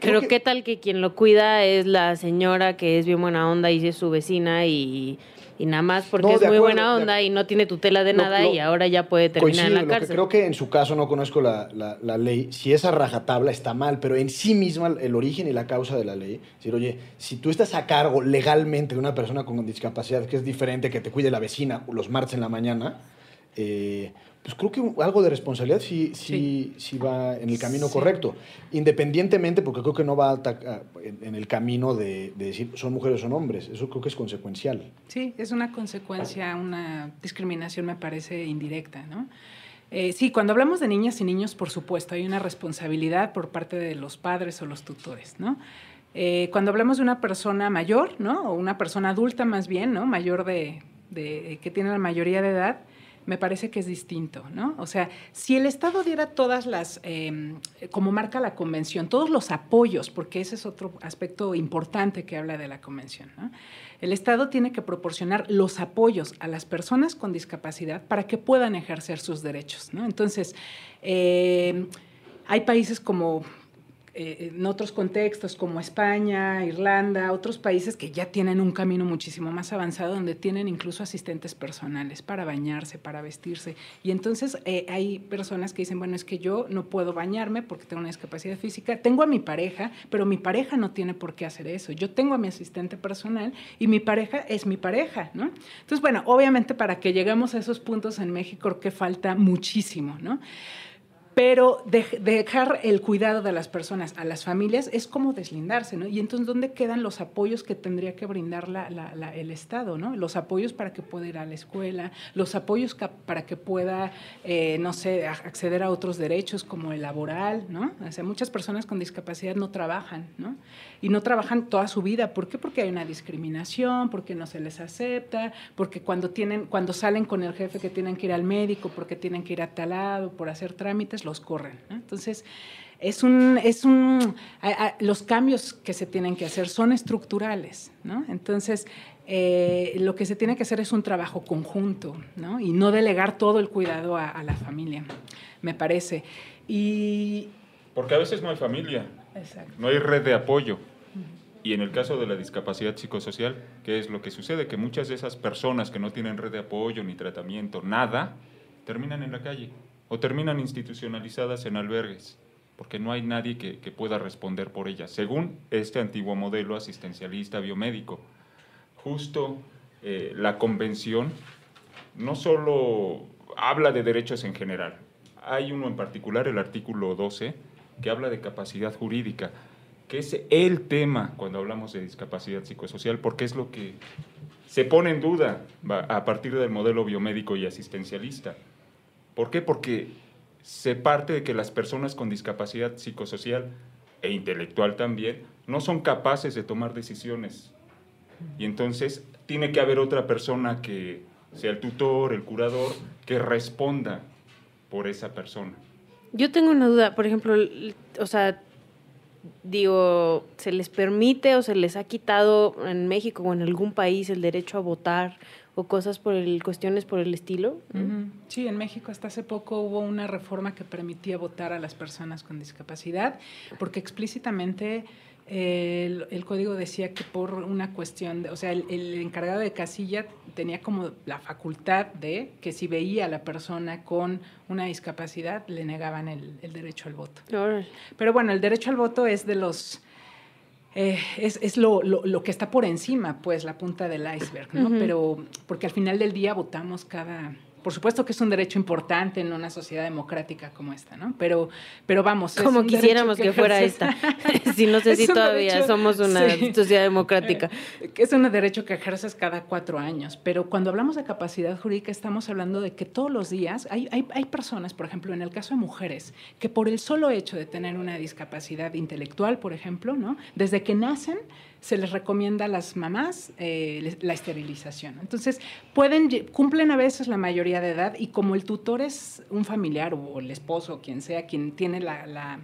Pero qué tal que quien lo cuida es la señora que es bien buena onda y es su vecina y y nada más porque es muy buena onda y no tiene tutela de nada y ahora ya puede terminar en la cárcel. creo que en su caso no conozco la, la, ley, si esa rajatabla está mal, pero en sí misma el origen y la causa de la ley, decir, oye, si tú estás a cargo legalmente de una persona con discapacidad, que es diferente que te cuide la vecina los martes en la mañana, eh, pues creo que algo de responsabilidad sí, sí, sí. va en el camino correcto. Independientemente, porque creo que no va en el camino de, decir son mujeres o son hombres. Eso creo que es consecuencial. Sí, es una consecuencia, una discriminación me parece indirecta, ¿no? Eh, sí, cuando hablamos de niñas y niños, por supuesto, hay una responsabilidad por parte de los padres o los tutores, ¿no? Eh, cuando hablamos de una persona mayor, ¿no? O una persona adulta más bien, ¿no? Mayor de, de que tiene la mayoría de edad, me parece que es distinto, ¿no? O sea, si el Estado diera todas las, em, como marca la convención, todos los apoyos, porque ese es otro aspecto importante que habla de la convención, ¿no? El Estado tiene que proporcionar los apoyos a las personas con discapacidad para que puedan ejercer sus derechos. Entonces, em, hay países como eh, en otros contextos como España, Irlanda, otros países que ya tienen un camino muchísimo más avanzado, donde tienen incluso asistentes personales para bañarse, para vestirse. Y entonces eh, hay personas que dicen, bueno, es que yo no puedo bañarme porque tengo una discapacidad física, tengo a mi pareja, pero mi pareja no tiene por qué hacer eso. Yo tengo a mi asistente personal y mi pareja es mi pareja, ¿no? Entonces, bueno, obviamente para que lleguemos a esos puntos en México, creo que falta muchísimo, ¿no? Pero dejar el cuidado de las personas a las familias es como deslindarse, ¿no? Y entonces, ¿dónde quedan los apoyos que tendría que brindar el Estado, ¿no? Los apoyos para que pueda ir a la escuela, los apoyos para que pueda, eh, no sé, acceder a otros derechos como el laboral, ¿no? O sea, muchas personas con discapacidad no trabajan, ¿no? Y no trabajan toda su vida. ¿Por qué? Porque hay una discriminación, porque no se les acepta, porque cuando, tienen, cuando salen con el jefe que tienen que ir al médico, porque tienen que ir a tal lado, por hacer trámites, los corren. Entonces, es un, es un, los cambios que se tienen que hacer son estructurales, ¿no? Entonces, eh, lo que se tiene que hacer es un trabajo conjunto, ¿no? Y no delegar todo el cuidado a, la familia, me parece. Y... Porque a veces no hay familia, no hay red de apoyo. Y en el caso de la discapacidad psicosocial, ¿qué es lo que sucede? Que muchas de esas personas que no tienen red de apoyo, ni tratamiento, nada, terminan en la calle o terminan institucionalizadas en albergues, porque no hay nadie que, pueda responder por ellas, según este antiguo modelo asistencialista biomédico. Justo eh, la convención no solo habla de derechos en general, hay uno en particular, el artículo 12, que habla de capacidad jurídica, que es el tema cuando hablamos de discapacidad psicosocial, porque es lo que se pone en duda a partir del modelo biomédico y asistencialista. ¿Por qué? Porque se parte de que las personas con discapacidad psicosocial e intelectual también no son capaces de tomar decisiones. Y entonces tiene que haber otra persona que sea el tutor, el curador, que responda por esa persona. Yo tengo una duda, por ejemplo, o sea, digo, ¿se les permite o se les ha quitado en México o en algún país el derecho a votar o cosas por el, cuestiones por el estilo. Sí, en México hasta hace poco hubo una reforma que permitía votar a las personas con discapacidad, porque explícitamente el, el, código decía que por una cuestión, de, o sea, el, encargado de casilla tenía como la facultad de que si veía a la persona con una discapacidad, le negaban el, el derecho al voto. Pero bueno, el derecho al voto es de los eh, es, es lo, lo, lo, que está por encima, pues, la punta del iceberg, ¿no? Pero porque al final del día votamos cada, por supuesto que es un derecho importante en una sociedad democrática como esta, ¿no? Pero, pero vamos. Como quisiéramos que, fuera esta. si no sé si todavía somos una sociedad democrática. Eh, es un derecho que ejerces cada cuatro años. Pero cuando hablamos de capacidad jurídica, estamos hablando de que todos los días hay, hay, hay personas, por ejemplo, en el caso de mujeres, que por el solo hecho de tener una discapacidad intelectual, por ejemplo, ¿no? Desde que nacen, se les recomienda a las mamás eh, la esterilización. Entonces, pueden, cumplen a veces la mayoría de edad y como el tutor es un familiar o el esposo quien sea quien tiene la la,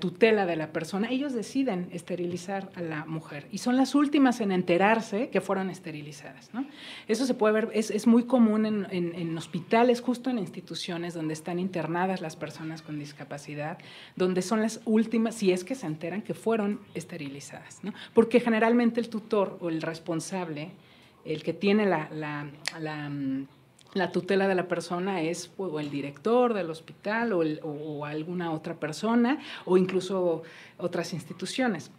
tutela de la persona, ellos deciden esterilizar a la mujer y son las últimas en enterarse que fueron esterilizadas. Eso se puede ver, es, muy común en, hospitales, justo en instituciones donde están internadas las personas con discapacidad, donde son las últimas, si es que se enteran que fueron esterilizadas. Porque generalmente el tutor o el responsable, el que tiene la, la mm, la tutela de la persona es pues, el director del hospital o, alguna otra persona o incluso otras instituciones.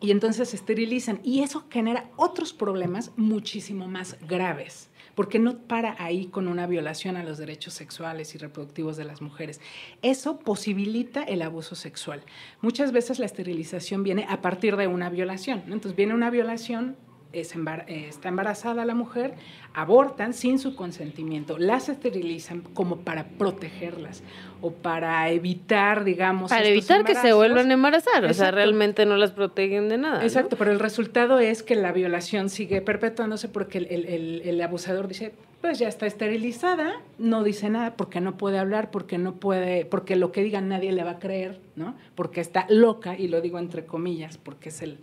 Y entonces se esterilizan y eso genera otros problemas muchísimo más graves, porque no para ahí con una violación a los derechos sexuales y reproductivos de las mujeres. Eso posibilita el abuso sexual. Muchas veces la esterilización viene a partir de una violación. Entonces viene una violación, eh, está embarazada la mujer, abortan sin su consentimiento, las esterilizan como para protegerlas o para evitar, digamos... Para evitar que se vuelvan a embarazar, o sea, realmente no las protegen de nada. Exacto, pero el resultado es que la violación sigue perpetuándose porque el, el abusador dice, pues ya está esterilizada, no dice nada porque no puede hablar, porque no puede, porque lo que diga nadie le va a creer, ¿no? Porque está loca, y lo digo entre comillas, porque es el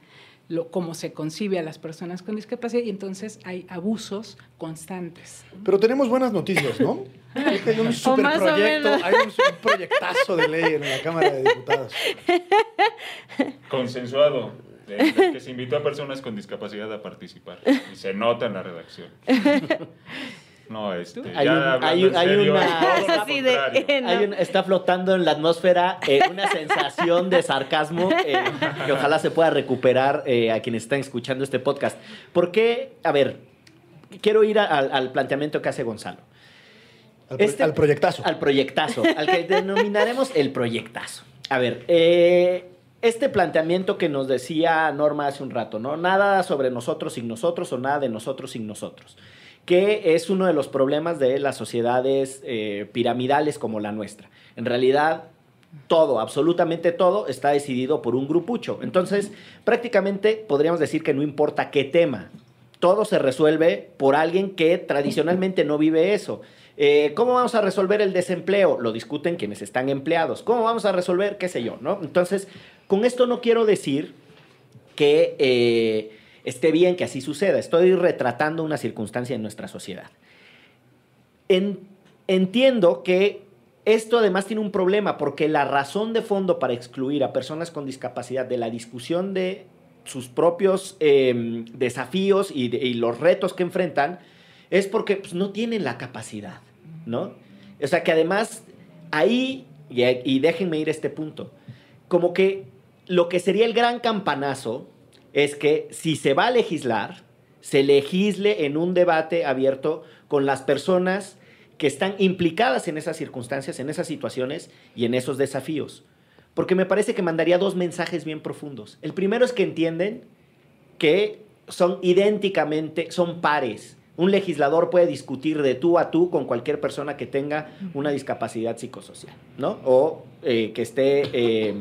lo, cómo se concibe a las personas con discapacidad y entonces hay abusos constantes. Pero tenemos buenas noticias, ¿no? hay un superproyecto, hay un, proyectazo de ley en la Cámara de Diputados. Consensuado. que se invitó a personas con discapacidad a participar. Y se nota en la redacción. No, este, hay, hay, una, está flotando en la atmósfera eh, una sensación de sarcasmo eh, que ojalá se pueda recuperar eh, a quienes están escuchando este podcast. ¿Por qué? A ver, quiero ir al planteamiento que hace Gonzalo. Al, pro- Este- al proyectazo. Al proyectazo, al que denominaremos el proyectazo. A ver, eh, este planteamiento que nos decía Norma hace un rato, ¿no? Nada sobre nosotros sin nosotros o nada de nosotros sin nosotros, que es uno de los problemas de las sociedades eh, piramidales como la nuestra. En realidad, todo, absolutamente todo, está decidido por un grupucho. Entonces, prácticamente podríamos decir que no importa qué tema, todo se resuelve por alguien que tradicionalmente no vive eso. Eh, ¿Cómo vamos a resolver el desempleo? Lo discuten quienes están empleados. ¿Cómo vamos a resolver, qué sé yo, no? Entonces, con esto no quiero decir que eh, esté bien que así suceda. Estoy retratando una circunstancia en nuestra sociedad. En- entiendo que esto además tiene un problema porque la razón de fondo para excluir a personas con discapacidad de la discusión de sus propios eh, desafíos y, de- y los retos que enfrentan es porque pues, no tienen la capacidad, ¿no? O sea que además ahí, y, y déjenme ir a este punto, como que lo que sería el gran campanazo es que si se va a legislar, se legisle en un debate abierto con las personas que están implicadas en esas circunstancias, en esas situaciones y en esos desafíos. Porque me parece que mandaría dos mensajes bien profundos. El primero es que entienden que son idénticamente, son pares. Un legislador puede discutir de tú a tú con cualquier persona que tenga una discapacidad psicosocial, ¿no? O eh, que esté eh,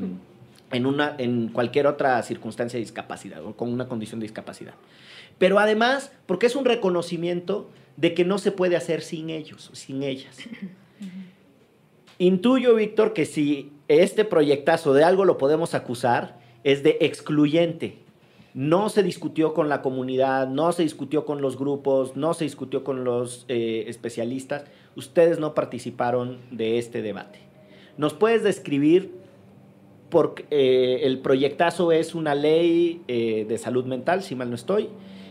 en, una, en cualquier otra circunstancia de discapacidad o con una condición de discapacidad. Pero además, porque es un reconocimiento de que no se puede hacer sin ellos, sin ellas. Intuyo, Víctor, que si este proyectazo de algo lo podemos acusar, es de excluyente. No se discutió con la comunidad, no se discutió con los grupos, no se discutió con los eh, especialistas. Ustedes no participaron de este debate. ¿Nos puedes describir porque eh, el proyectazo es una ley eh, de salud mental, si mal no estoy,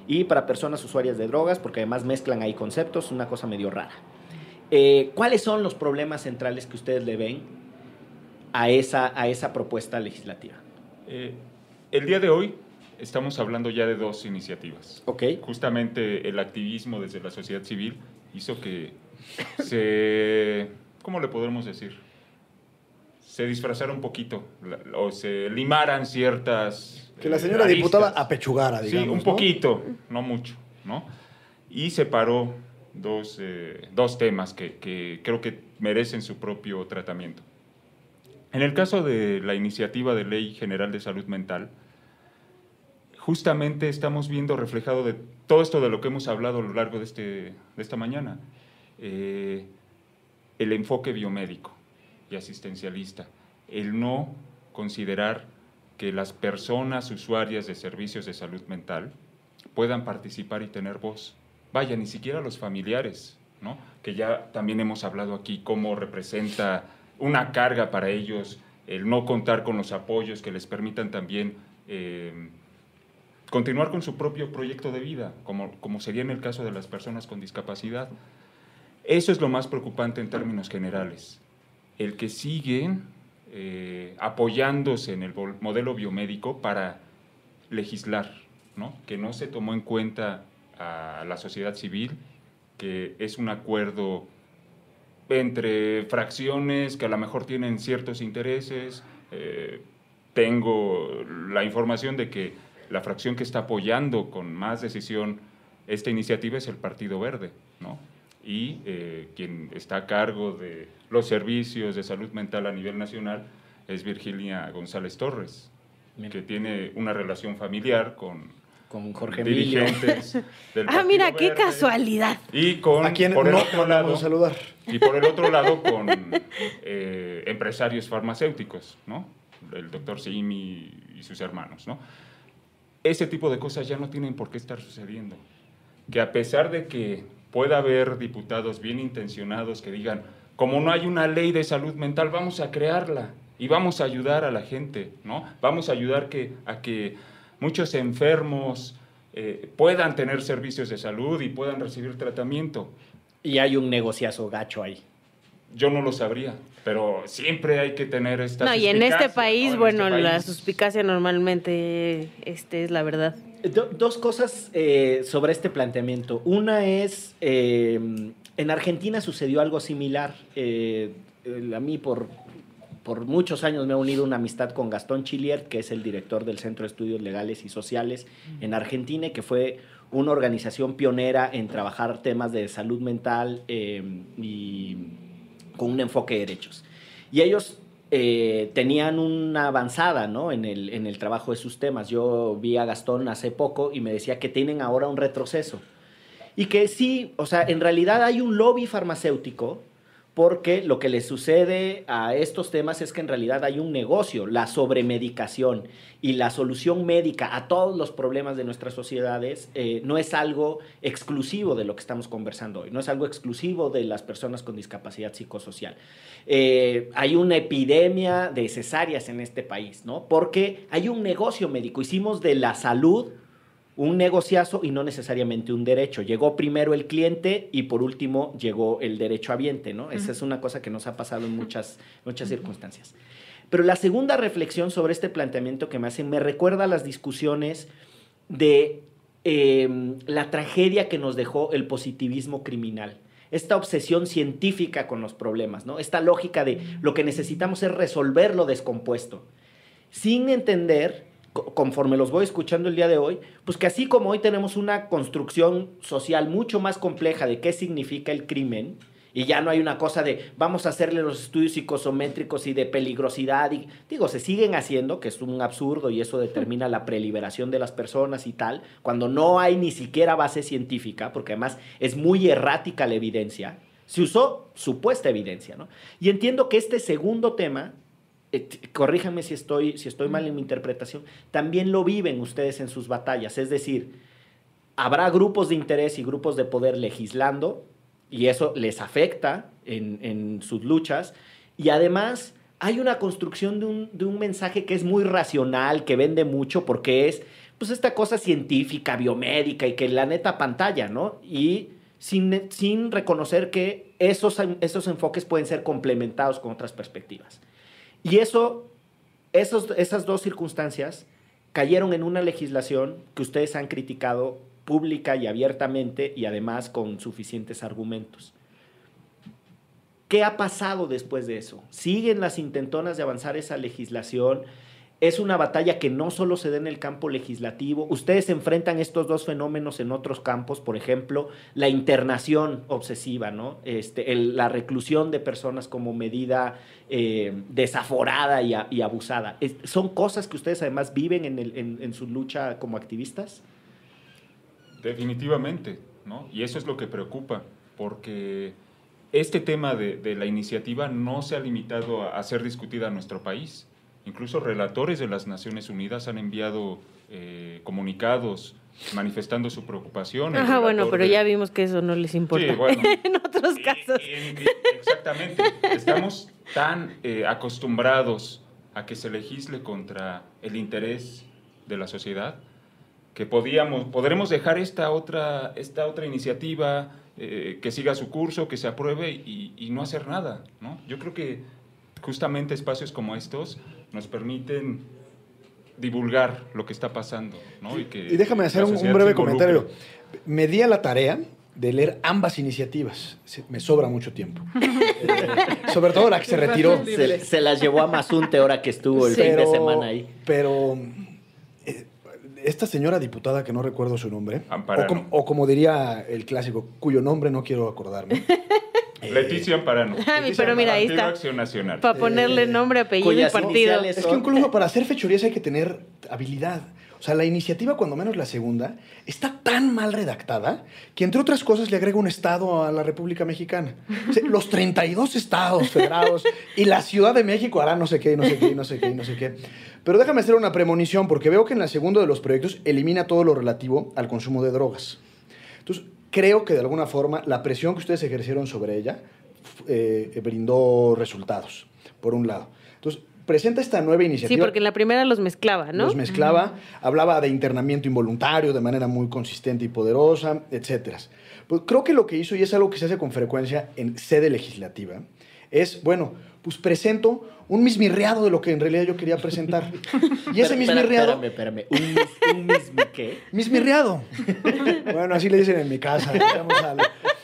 y para personas usuarias de drogas, porque además mezclan ahí conceptos, una cosa medio rara. Eh, ¿Cuáles son los problemas centrales que ustedes le ven a esa, a esa propuesta legislativa? El día de hoy estamos hablando ya de dos iniciativas. Ok. Justamente el activismo desde la sociedad civil hizo que se, ¿cómo le podemos decir? Se disfrazara un poquito la- o se limaran ciertas... Que la eh, señora diputada apechugara, digamos. Sí, un ¿no? poquito, no mucho, ¿no? Y separó dos, eh, dos temas que, que creo que merecen su propio tratamiento. En el caso de la iniciativa de Ley General de Salud Mental, justamente estamos viendo reflejado de todo esto de lo que hemos hablado a lo largo de, este, de esta mañana, eh, el enfoque biomédico y asistencialista, el no considerar que las personas usuarias de servicios de salud mental puedan participar y tener voz. Vaya, ni siquiera los familiares, ¿no? que ya también hemos hablado aquí cómo representa una carga para ellos el no contar con los apoyos que les permitan también eh, continuar con su propio proyecto de vida, como, como sería en el caso de las personas con discapacidad. Eso es lo más preocupante en términos generales. El que siguen eh, apoyándose en el modelo biomédico para legislar, ¿no? que no se tomó en cuenta a la sociedad civil, que es un acuerdo entre fracciones que a lo mejor tienen ciertos intereses. Eh, tengo la información de que la fracción que está apoyando con más decisión esta iniciativa es el Partido Verde, ¿no? Y eh, quien está a cargo de los servicios de salud mental a nivel nacional es Virginia González Torres, Mira. que tiene una relación familiar con Con Jorge Emilio. dirigentes del Ah, mira, qué Verde. casualidad. Y con, A quien por el no otro lado, saludar. y por el otro lado con eh, empresarios farmacéuticos, ¿no? El doctor Simi y sus hermanos, ¿no? Ese tipo de cosas ya no tienen por qué estar sucediendo. Que a pesar de que pueda haber diputados bien intencionados que digan, como no hay una ley de salud mental, vamos a crearla y vamos a ayudar a la gente, ¿no? Vamos a ayudar que, a que muchos enfermos eh, puedan tener servicios de salud y puedan recibir tratamiento. Y hay un negociazo gacho ahí. Yo no lo sabría, pero siempre hay que tener esta No, y en este país, ¿no? En bueno, este la país. suspicacia normalmente este es la verdad. Do- dos cosas eh, sobre este planteamiento. Una es, eh, En Argentina sucedió algo similar. Eh, a mí por, por muchos años me ha unido una amistad con Gastón Chiliert, que es el director del Centro de Estudios Legales y Sociales en Argentina, que fue una organización pionera en trabajar temas de salud mental eh, y con un enfoque de derechos. Y ellos eh, tenían una avanzada ¿no? en, el, en el trabajo de sus temas. Yo vi a Gastón hace poco y me decía que tienen ahora un retroceso. Y que sí, o sea, en realidad hay un lobby farmacéutico porque lo que le sucede a estos temas es que en realidad hay un negocio, la sobremedicación y la solución médica a todos los problemas de nuestras sociedades eh, no es algo exclusivo de lo que estamos conversando hoy, no es algo exclusivo de las personas con discapacidad psicosocial. Eh, hay una epidemia de cesáreas en este país, ¿no? Porque hay un negocio médico, hicimos de la salud un negociazo y no necesariamente un derecho. Llegó primero el cliente y por último llegó el derecho habiente, ¿no? Esa es una cosa que nos ha pasado en muchas, muchas circunstancias. Pero la segunda reflexión sobre este planteamiento que me hacen me recuerda a las discusiones de em, la tragedia que nos dejó el positivismo criminal. Esta obsesión científica con los problemas, ¿no? Esta lógica de lo que necesitamos es resolver lo descompuesto, sin entender conforme los voy escuchando el día de hoy, pues que así como hoy tenemos una construcción social mucho más compleja de qué significa el crimen, y ya no hay una cosa de vamos a hacerle los estudios psicosométricos y de peligrosidad, y digo, se siguen haciendo, que es un absurdo y eso determina la preliberación de las personas y tal, cuando no hay ni siquiera base científica, porque además es muy errática la evidencia, se usó supuesta evidencia, ¿no? Y entiendo que este segundo tema corríjanme si estoy, si estoy mal en mi interpretación, también lo viven ustedes en sus batallas. Es decir, habrá grupos de interés y grupos de poder legislando y eso les afecta en, sus luchas. Y además hay una construcción de un, de un, mensaje que es muy racional, que vende mucho porque es pues esta cosa científica, biomédica y que la neta pantalla, ¿no? Y sin, sin reconocer que esos, esos enfoques pueden ser complementados con otras perspectivas. Y eso, esos, esas dos circunstancias cayeron en una legislación que ustedes han criticado pública y abiertamente y además con suficientes argumentos. ¿Qué ha pasado después de eso? ¿Siguen las intentonas de avanzar esa legislación? Es una batalla que no solo se da en el campo legislativo. Ustedes enfrentan estos dos fenómenos en otros campos, por ejemplo, la internación obsesiva, ¿no? Este, la reclusión de personas como medida eh, desaforada y, abusada. ¿Son cosas que ustedes además viven en, su lucha como activistas? Definitivamente, ¿no? Y eso es lo que preocupa, porque este tema de, la iniciativa no se ha limitado a, a ser discutida en nuestro país Incluso relatores de las Naciones Unidas han enviado eh, comunicados manifestando su preocupación. Ajá, bueno, pero ya vimos que eso no les importa en otros casos. exactamente. Estamos tan eh, acostumbrados a que se legisle contra el interés de la sociedad que podíamos, podremos dejar esta otra, esta otra iniciativa eh, que siga su curso, que se apruebe y, y no hacer nada. ¿no? Yo creo que justamente espacios como estos nos permiten divulgar lo que está pasando. ¿no? Y, déjame hacer un, breve comentario. Me di a la tarea de leer ambas iniciativas. Me sobra mucho tiempo. Eh, sobre todo la que se retiró. Se, las llevó a Mazunte ahora que estuvo el fin de semana ahí. Pero eh, esta señora diputada, que no recuerdo su nombre, o como, diría el clásico, cuyo nombre no quiero acordarme, Eh, Leticia Amparano. pero mira, ahí está. Para ponerle eh, nombre, apellido y partido. Es que incluso para hacer fechorías hay que tener habilidad. O sea, la iniciativa, cuando menos la segunda, está tan mal redactada que, entre otras cosas, le agrega un estado a la República Mexicana. los 32 estados federados y la Ciudad de México hará no sé qué, no sé qué, no sé qué, no sé qué. Pero déjame hacer una premonición, porque veo que en la segunda de los proyectos elimina todo lo relativo al consumo de drogas. Creo que de alguna forma la presión que ustedes ejercieron sobre ella eh, brindó resultados, por un lado. Entonces, presenta esta nueva iniciativa. Sí, porque en la primera los mezclaba, ¿no? Los mezclaba, hablaba de internamiento involuntario de manera muy consistente y poderosa, etc. Pues creo que lo que hizo, y es algo que se hace con frecuencia en sede legislativa, es, bueno, pues presento un mismirriado de lo que en realidad yo quería presentar. Y ese mismirriado... Espérame, espérame. ¿Un, un qué? Mismirriado. bueno, así le dicen en mi casa.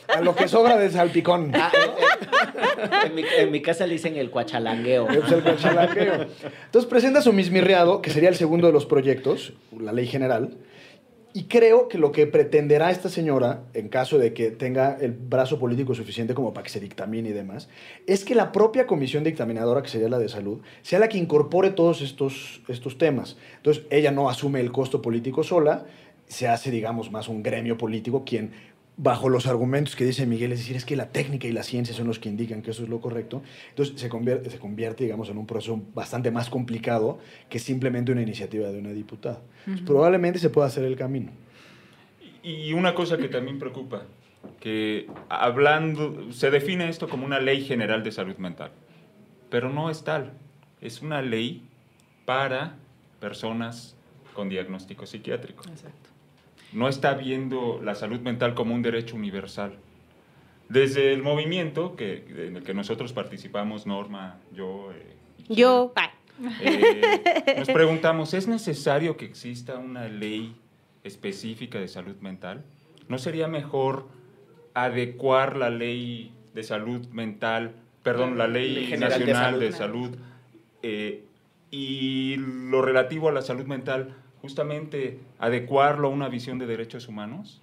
a lo que sobra de salpicón. Ah, eh, eh, en, mi, en mi casa le dicen el cuachalangueo. El cuachalangueo. Entonces presenta su mismirriado, que sería el segundo de los proyectos, la ley general, y creo que lo que pretenderá esta señora, en caso de que tenga el brazo político suficiente como para que se dictamine y demás, es que la propia comisión dictaminadora, que sería la de salud, sea la que incorpore todos estos, estos temas. Entonces, ella no asume el costo político sola, se hace, digamos, más un gremio político quien bajo los argumentos que dice Miguel, es decir, es que la técnica y la ciencia son los que indican que eso es lo correcto, entonces se convierte, se convierte digamos, en un proceso bastante más complicado que simplemente una iniciativa de una diputada. Probablemente se pueda hacer el camino. Y una cosa que también preocupa, que hablando, se define esto como una ley general de salud mental, pero no es tal, es una ley para personas con diagnóstico psiquiátrico. Exacto. No está viendo la salud mental como un derecho universal. Desde el movimiento que, en el que nosotros participamos, Norma, yo... eh, Yo, eh, nos preguntamos, ¿es necesario que exista una ley específica de salud mental? ¿No sería mejor adecuar la ley de salud mental, perdón, la ley, de nacional Salud. de salud, eh, y lo relativo a la salud mental, justamente adecuarlo a una visión de derechos humanos?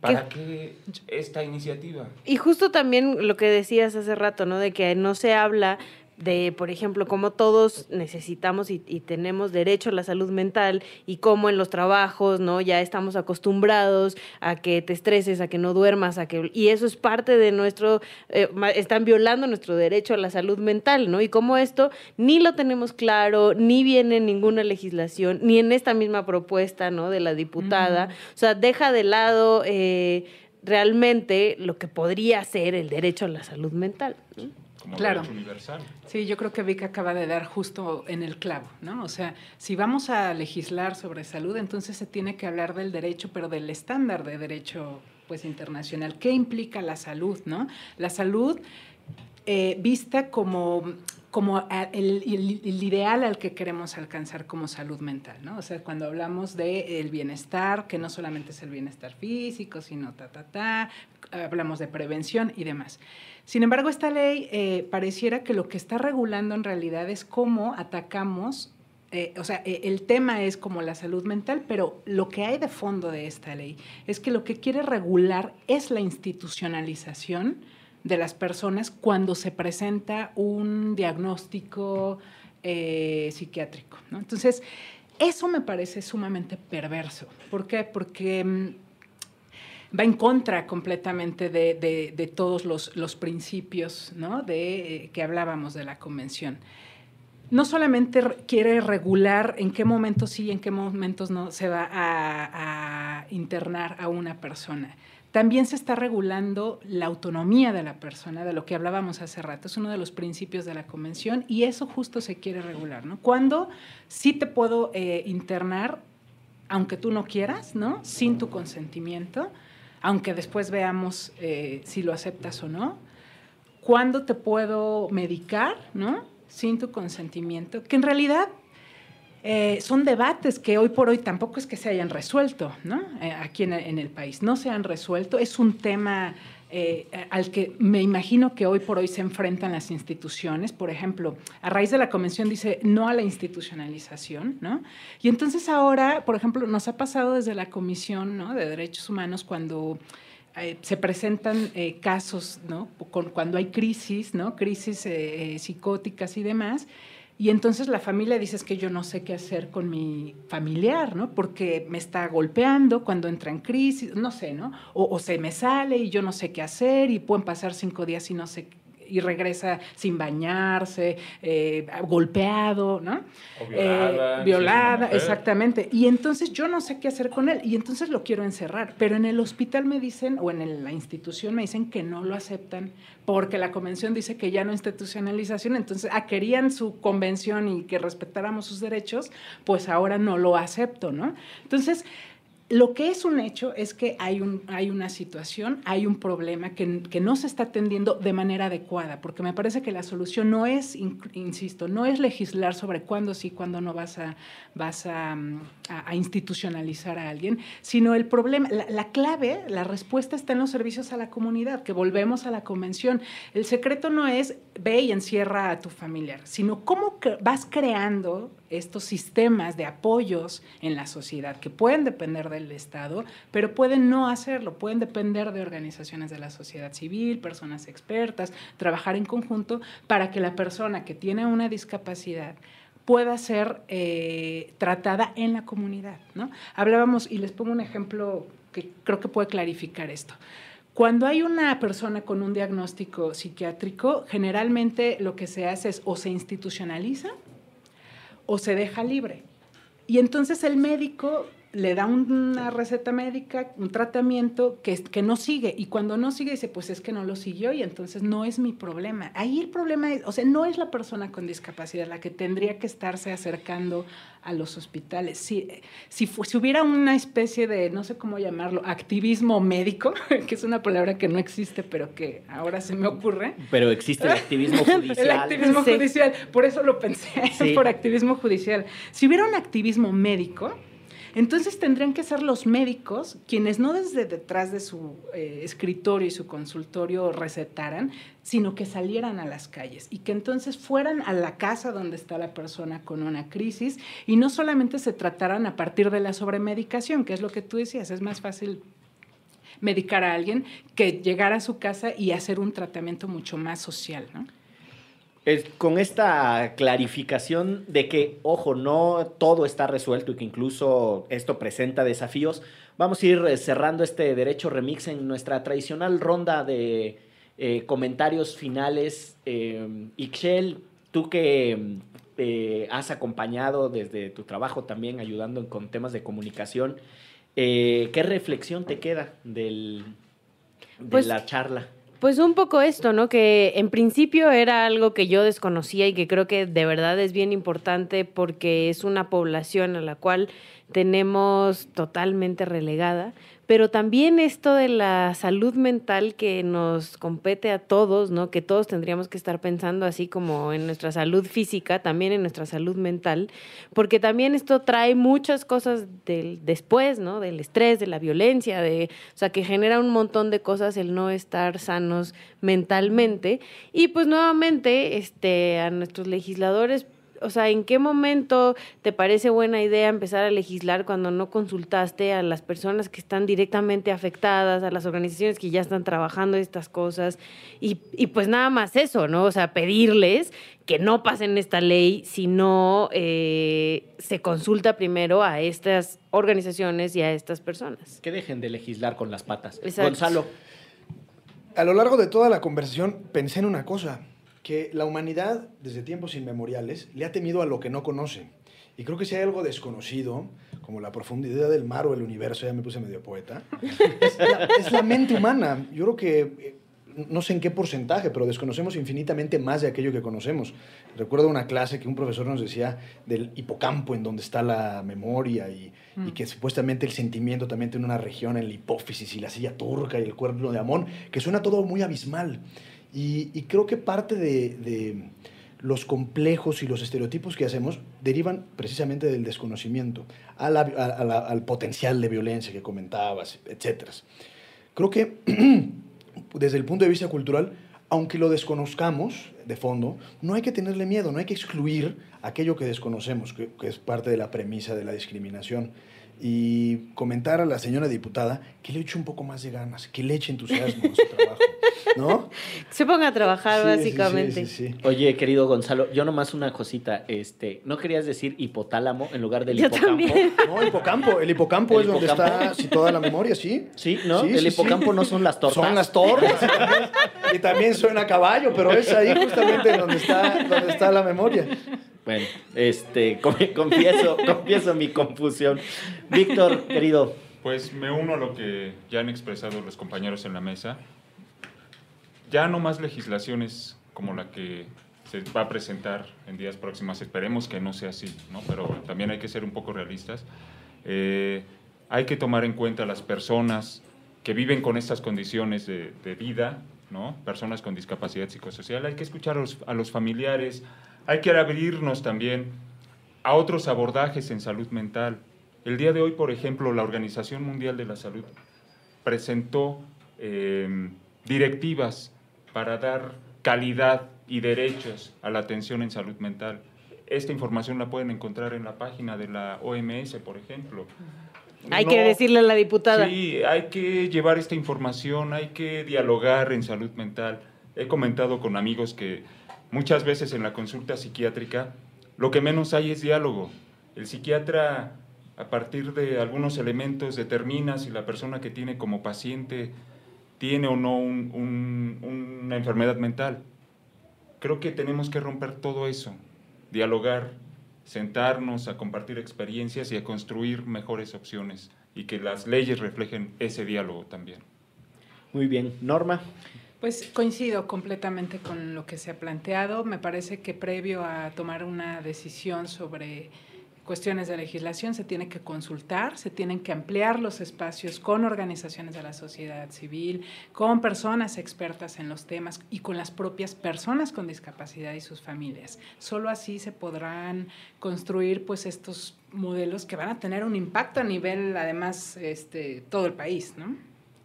¿Para qué esta iniciativa? Y justo también lo que decías hace rato, ¿no? De que no se habla de, por ejemplo, cómo todos necesitamos y, y tenemos derecho a la salud mental y cómo en los trabajos, ¿no? Ya estamos acostumbrados a que te estreses, a que no duermas, a que y eso es parte de nuestro, eh, están violando nuestro derecho a la salud mental, ¿no? Y cómo esto ni lo tenemos claro, ni viene en ninguna legislación, ni en esta misma propuesta, ¿no? De la diputada, o sea, deja de lado eh, realmente lo que podría ser el derecho a la salud mental. ¿no? Como Claro. derecho universal. Sí, yo creo que Vic acaba de dar justo en el clavo, ¿no? O sea, si vamos a legislar sobre salud, entonces se tiene que hablar del derecho, pero del estándar de derecho pues internacional. ¿Qué implica la salud, no? La salud eh, vista como, como el, ideal al que queremos alcanzar como salud mental, ¿no? O sea, cuando hablamos del bienestar, que no solamente es el bienestar físico, sino ta, ta, ta, hablamos de prevención y demás. Sin embargo, esta ley eh, pareciera que lo que está regulando en realidad es cómo atacamos, eh, o sea, eh, el tema es como la salud mental, pero lo que hay de fondo de esta ley es que lo que quiere regular es la institucionalización de las personas cuando se presenta un diagnóstico eh, psiquiátrico. ¿no? Entonces, eso me parece sumamente perverso. ¿Por qué? Porque mm, va en contra completamente de, todos los, principios de, eh, que hablábamos de la convención. No solamente re- quiere regular en qué momentos sí y en qué momentos no se va a internar a una persona. También se está regulando la autonomía de la persona, de lo que hablábamos hace rato. Es uno de los principios de la convención y eso justo se quiere regular. ¿no? Cuando sí te puedo eh, internar, aunque tú no quieras, ¿no? sin tu consentimiento, aunque después veamos eh, si lo aceptas o no. ¿Cuándo te puedo medicar, no? Sin tu consentimiento, que en realidad eh, son debates que hoy por hoy tampoco es que se hayan resuelto, ¿no? Eh, aquí en, el- país. No se han resuelto. Es un tema eh, al que me imagino que hoy por hoy se enfrentan las instituciones. Por ejemplo, a raíz de la convención dice no a la institucionalización, ¿no? Y entonces ahora, por ejemplo, nos ha pasado desde la Comisión ¿no? de Derechos Humanos cuando eh, se presentan eh, casos, ¿no? Con- cuando hay crisis, ¿no? Crisis psicóticas y demás. Y entonces la familia dice es que yo no sé qué hacer con mi familiar, ¿no? Porque me está golpeando cuando entra en crisis, no sé, ¿no? O, o se me sale y yo no sé qué hacer y pueden pasar cinco días y no sé y regresa sin bañarse, eh, golpeado, ¿no? O violada, Eh, violada, mujer. exactamente. Y entonces yo no sé qué hacer con él y entonces lo quiero encerrar. Pero en el hospital me dicen, o en la institución me dicen que no lo aceptan porque la convención dice que ya no institucionalización. Entonces, ah, querían su convención y que respetáramos sus derechos, pues ahora no lo acepto, ¿no? Entonces, lo que es un hecho es que hay, un, hay una situación, hay un problema que, que, no se está atendiendo de manera adecuada, porque me parece que la solución no es, insisto, no es legislar sobre cuándo sí, cuándo no vas a, vas a, institucionalizar a alguien, sino el problema, la, la, clave, la respuesta está en los servicios a la comunidad, que volvemos a la convención. El secreto no es ve y encierra a tu familiar, sino cómo vas creando estos sistemas de apoyos en la sociedad que pueden depender del Estado, pero pueden no hacerlo, pueden depender de organizaciones de la sociedad civil, personas expertas, trabajar en conjunto para que la persona que tiene una discapacidad pueda ser eh, tratada en la comunidad. ¿no? Hablábamos, y les pongo un ejemplo que creo que puede clarificar esto. Cuando hay una persona con un diagnóstico psiquiátrico, generalmente lo que se hace es o se institucionaliza o se deja libre. Y entonces el médico le da una receta médica, un tratamiento que, que no sigue. Y cuando no sigue, dice, pues es que no lo siguió y entonces no es mi problema. Ahí el problema es, o sea, no es la persona con discapacidad la que tendría que estarse acercando a los hospitales. Si, si, si hubiera una especie de, no sé cómo llamarlo, activismo médico, que es una palabra que no existe, pero que ahora se me ocurre. Pero existe el activismo judicial. el activismo judicial, por eso lo pensé, por activismo judicial. Si hubiera un activismo médico, entonces tendrían que ser los médicos quienes no desde detrás de su eh, escritorio y su consultorio recetaran, sino que salieran a las calles y que entonces fueran a la casa donde está la persona con una crisis y no solamente se trataran a partir de la sobremedicación, que es lo que tú decías, es más fácil medicar a alguien que llegar a su casa y hacer un tratamiento mucho más social, ¿no? Con esta clarificación de que, ojo, no todo está resuelto y que incluso esto presenta desafíos, vamos a ir eh, cerrando este derecho remix en nuestra tradicional ronda de eh, comentarios finales. Eh, Ixchel, tú que eh, has acompañado desde tu trabajo también ayudando con temas de comunicación, ¿qué reflexión te queda del, de pues, la charla? Pues un poco esto, ¿no? Que en principio era algo que yo desconocía y que creo que de verdad es bien importante porque es una población a la cual tenemos totalmente relegada, pero también esto de la salud mental que nos compete a todos, ¿no? Que todos tendríamos que estar pensando así como en nuestra salud física, también en nuestra salud mental, porque también esto trae muchas cosas del después, ¿no? Del estrés, de la violencia, de, o sea, que genera un montón de cosas el no estar sanos mentalmente y pues nuevamente este a nuestros legisladores o sea, ¿en qué momento te parece buena idea empezar a legislar cuando no consultaste a las personas que están directamente afectadas, a las organizaciones que ya están trabajando estas cosas? Y, y pues nada más eso, ¿no? O sea, pedirles que no pasen esta ley si no eh, se consulta primero a estas organizaciones y a estas personas. Que dejen de legislar con las patas. Gonzalo. A lo largo de toda la conversación pensé en una cosa que la humanidad, desde tiempos inmemoriales, le ha temido a lo que no conoce. Y creo que si hay algo desconocido, como la profundidad del mar o el universo, ya me puse medio poeta, es la, mente humana. Yo creo que, eh, no sé en qué porcentaje, pero desconocemos infinitamente más de aquello que conocemos. Recuerdo una clase que un profesor nos decía del hipocampo, en donde está la memoria, y, y mm. que supuestamente el sentimiento también tiene una región en la hipófisis y la silla turca y el cuerno de Amón, que suena todo muy abismal. Y, creo que parte de, los complejos y los estereotipos que hacemos derivan precisamente del desconocimiento, al potencial de violencia que comentabas, etc. Creo que desde el punto de vista cultural, aunque lo desconozcamos de fondo, no hay que tenerle miedo, no hay que excluir aquello que desconocemos, que, que es parte de la premisa de la discriminación y comentar a la señora diputada que le eche un poco más de ganas, que le eche entusiasmo a su trabajo. ¿no? Se ponga a trabajar, básicamente. Oye, querido Gonzalo, yo nomás una cosita, este, ¿no querías decir hipotálamo en lugar del hipocampo? No, hipocampo. El hipocampo es donde está toda la memoria, sí. Sí, ¿no? el hipocampo no son las tortas. Son las tortas. y también suena caballo, pero es ahí justamente donde está, donde está la memoria. Bueno, este, confieso, confieso mi confusión. Víctor, querido. Pues me uno a lo que ya han expresado los compañeros en la mesa ya no más legislaciones como la que se va a presentar en días próximos, esperemos que no sea así, ¿no? pero también hay que ser un poco realistas. Eh, hay que tomar en cuenta las personas que viven con estas condiciones de, de vida, ¿no? personas con discapacidad psicosocial, hay que escuchar a los, a los familiares, hay que abrirnos también a otros abordajes en salud mental. El día de hoy, por ejemplo, la Organización Mundial de la Salud presentó eh, directivas para dar calidad y derechos a la atención en salud mental. Esta información la pueden encontrar en la página de la OMS, por ejemplo. Hay que decirle a la diputada. Sí, hay que llevar esta información, hay que dialogar en salud mental. He comentado con amigos que muchas veces en la consulta psiquiátrica lo que menos hay es diálogo. El psiquiatra, a partir de algunos elementos, determina si la persona que tiene como paciente tiene o no un- un- una enfermedad mental. Creo que tenemos que romper todo eso, dialogar, sentarnos a compartir experiencias y a construir mejores opciones y que las leyes reflejen ese diálogo también. Muy bien. Norma. Pues coincido completamente con lo que se ha planteado. Me parece que previo a tomar una decisión sobre cuestiones de legislación se tiene que consultar, se tienen que ampliar los espacios con organizaciones de la sociedad civil, con personas expertas en los temas y con las propias personas con discapacidad y sus familias. Solo así se podrán construir pues estos modelos que van a tener un impacto a nivel además este todo el país, ¿no?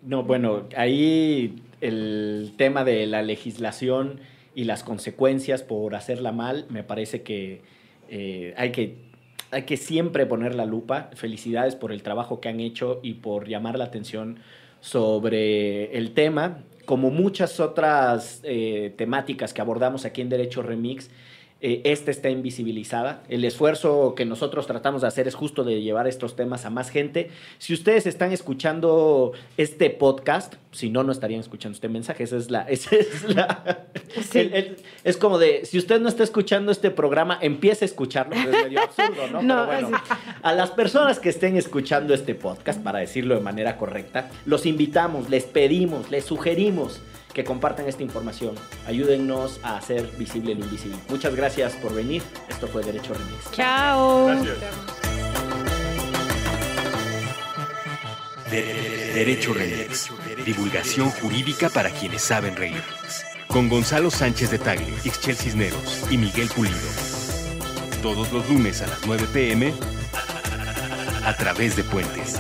No, bueno, ahí el tema de la legislación y las consecuencias por hacerla mal, me parece que eh, hay que hay que siempre poner la lupa. Felicidades por el trabajo que han hecho y por llamar la atención sobre el tema. Como muchas otras eh, temáticas que abordamos aquí en Derecho Remix, eh, esta está invisibilizada. El esfuerzo que nosotros tratamos de hacer es justo de llevar estos temas a más gente. Si ustedes están escuchando este podcast, si no, no estarían escuchando este mensaje. Esa es la. Esa es, la Sí. el- el- es como de, si usted no está escuchando este programa, empiece a escucharlo. Es medio absurdo, ¿no? No, Pero bueno, a las personas que estén escuchando este podcast, para decirlo de manera correcta, los invitamos, les pedimos, les sugerimos que compartan esta información. Ayúdennos a hacer visible lo invisible. Muchas gracias por venir. Esto fue Derecho Remix. Chao. Gracias. De- Derecho Remix. Divulgación jurídica para quienes saben reír. Con Gonzalo Sánchez de Tagle, Ixchel Cisneros y Miguel Pulido. Todos los lunes a las 9 pm a través de Puentes.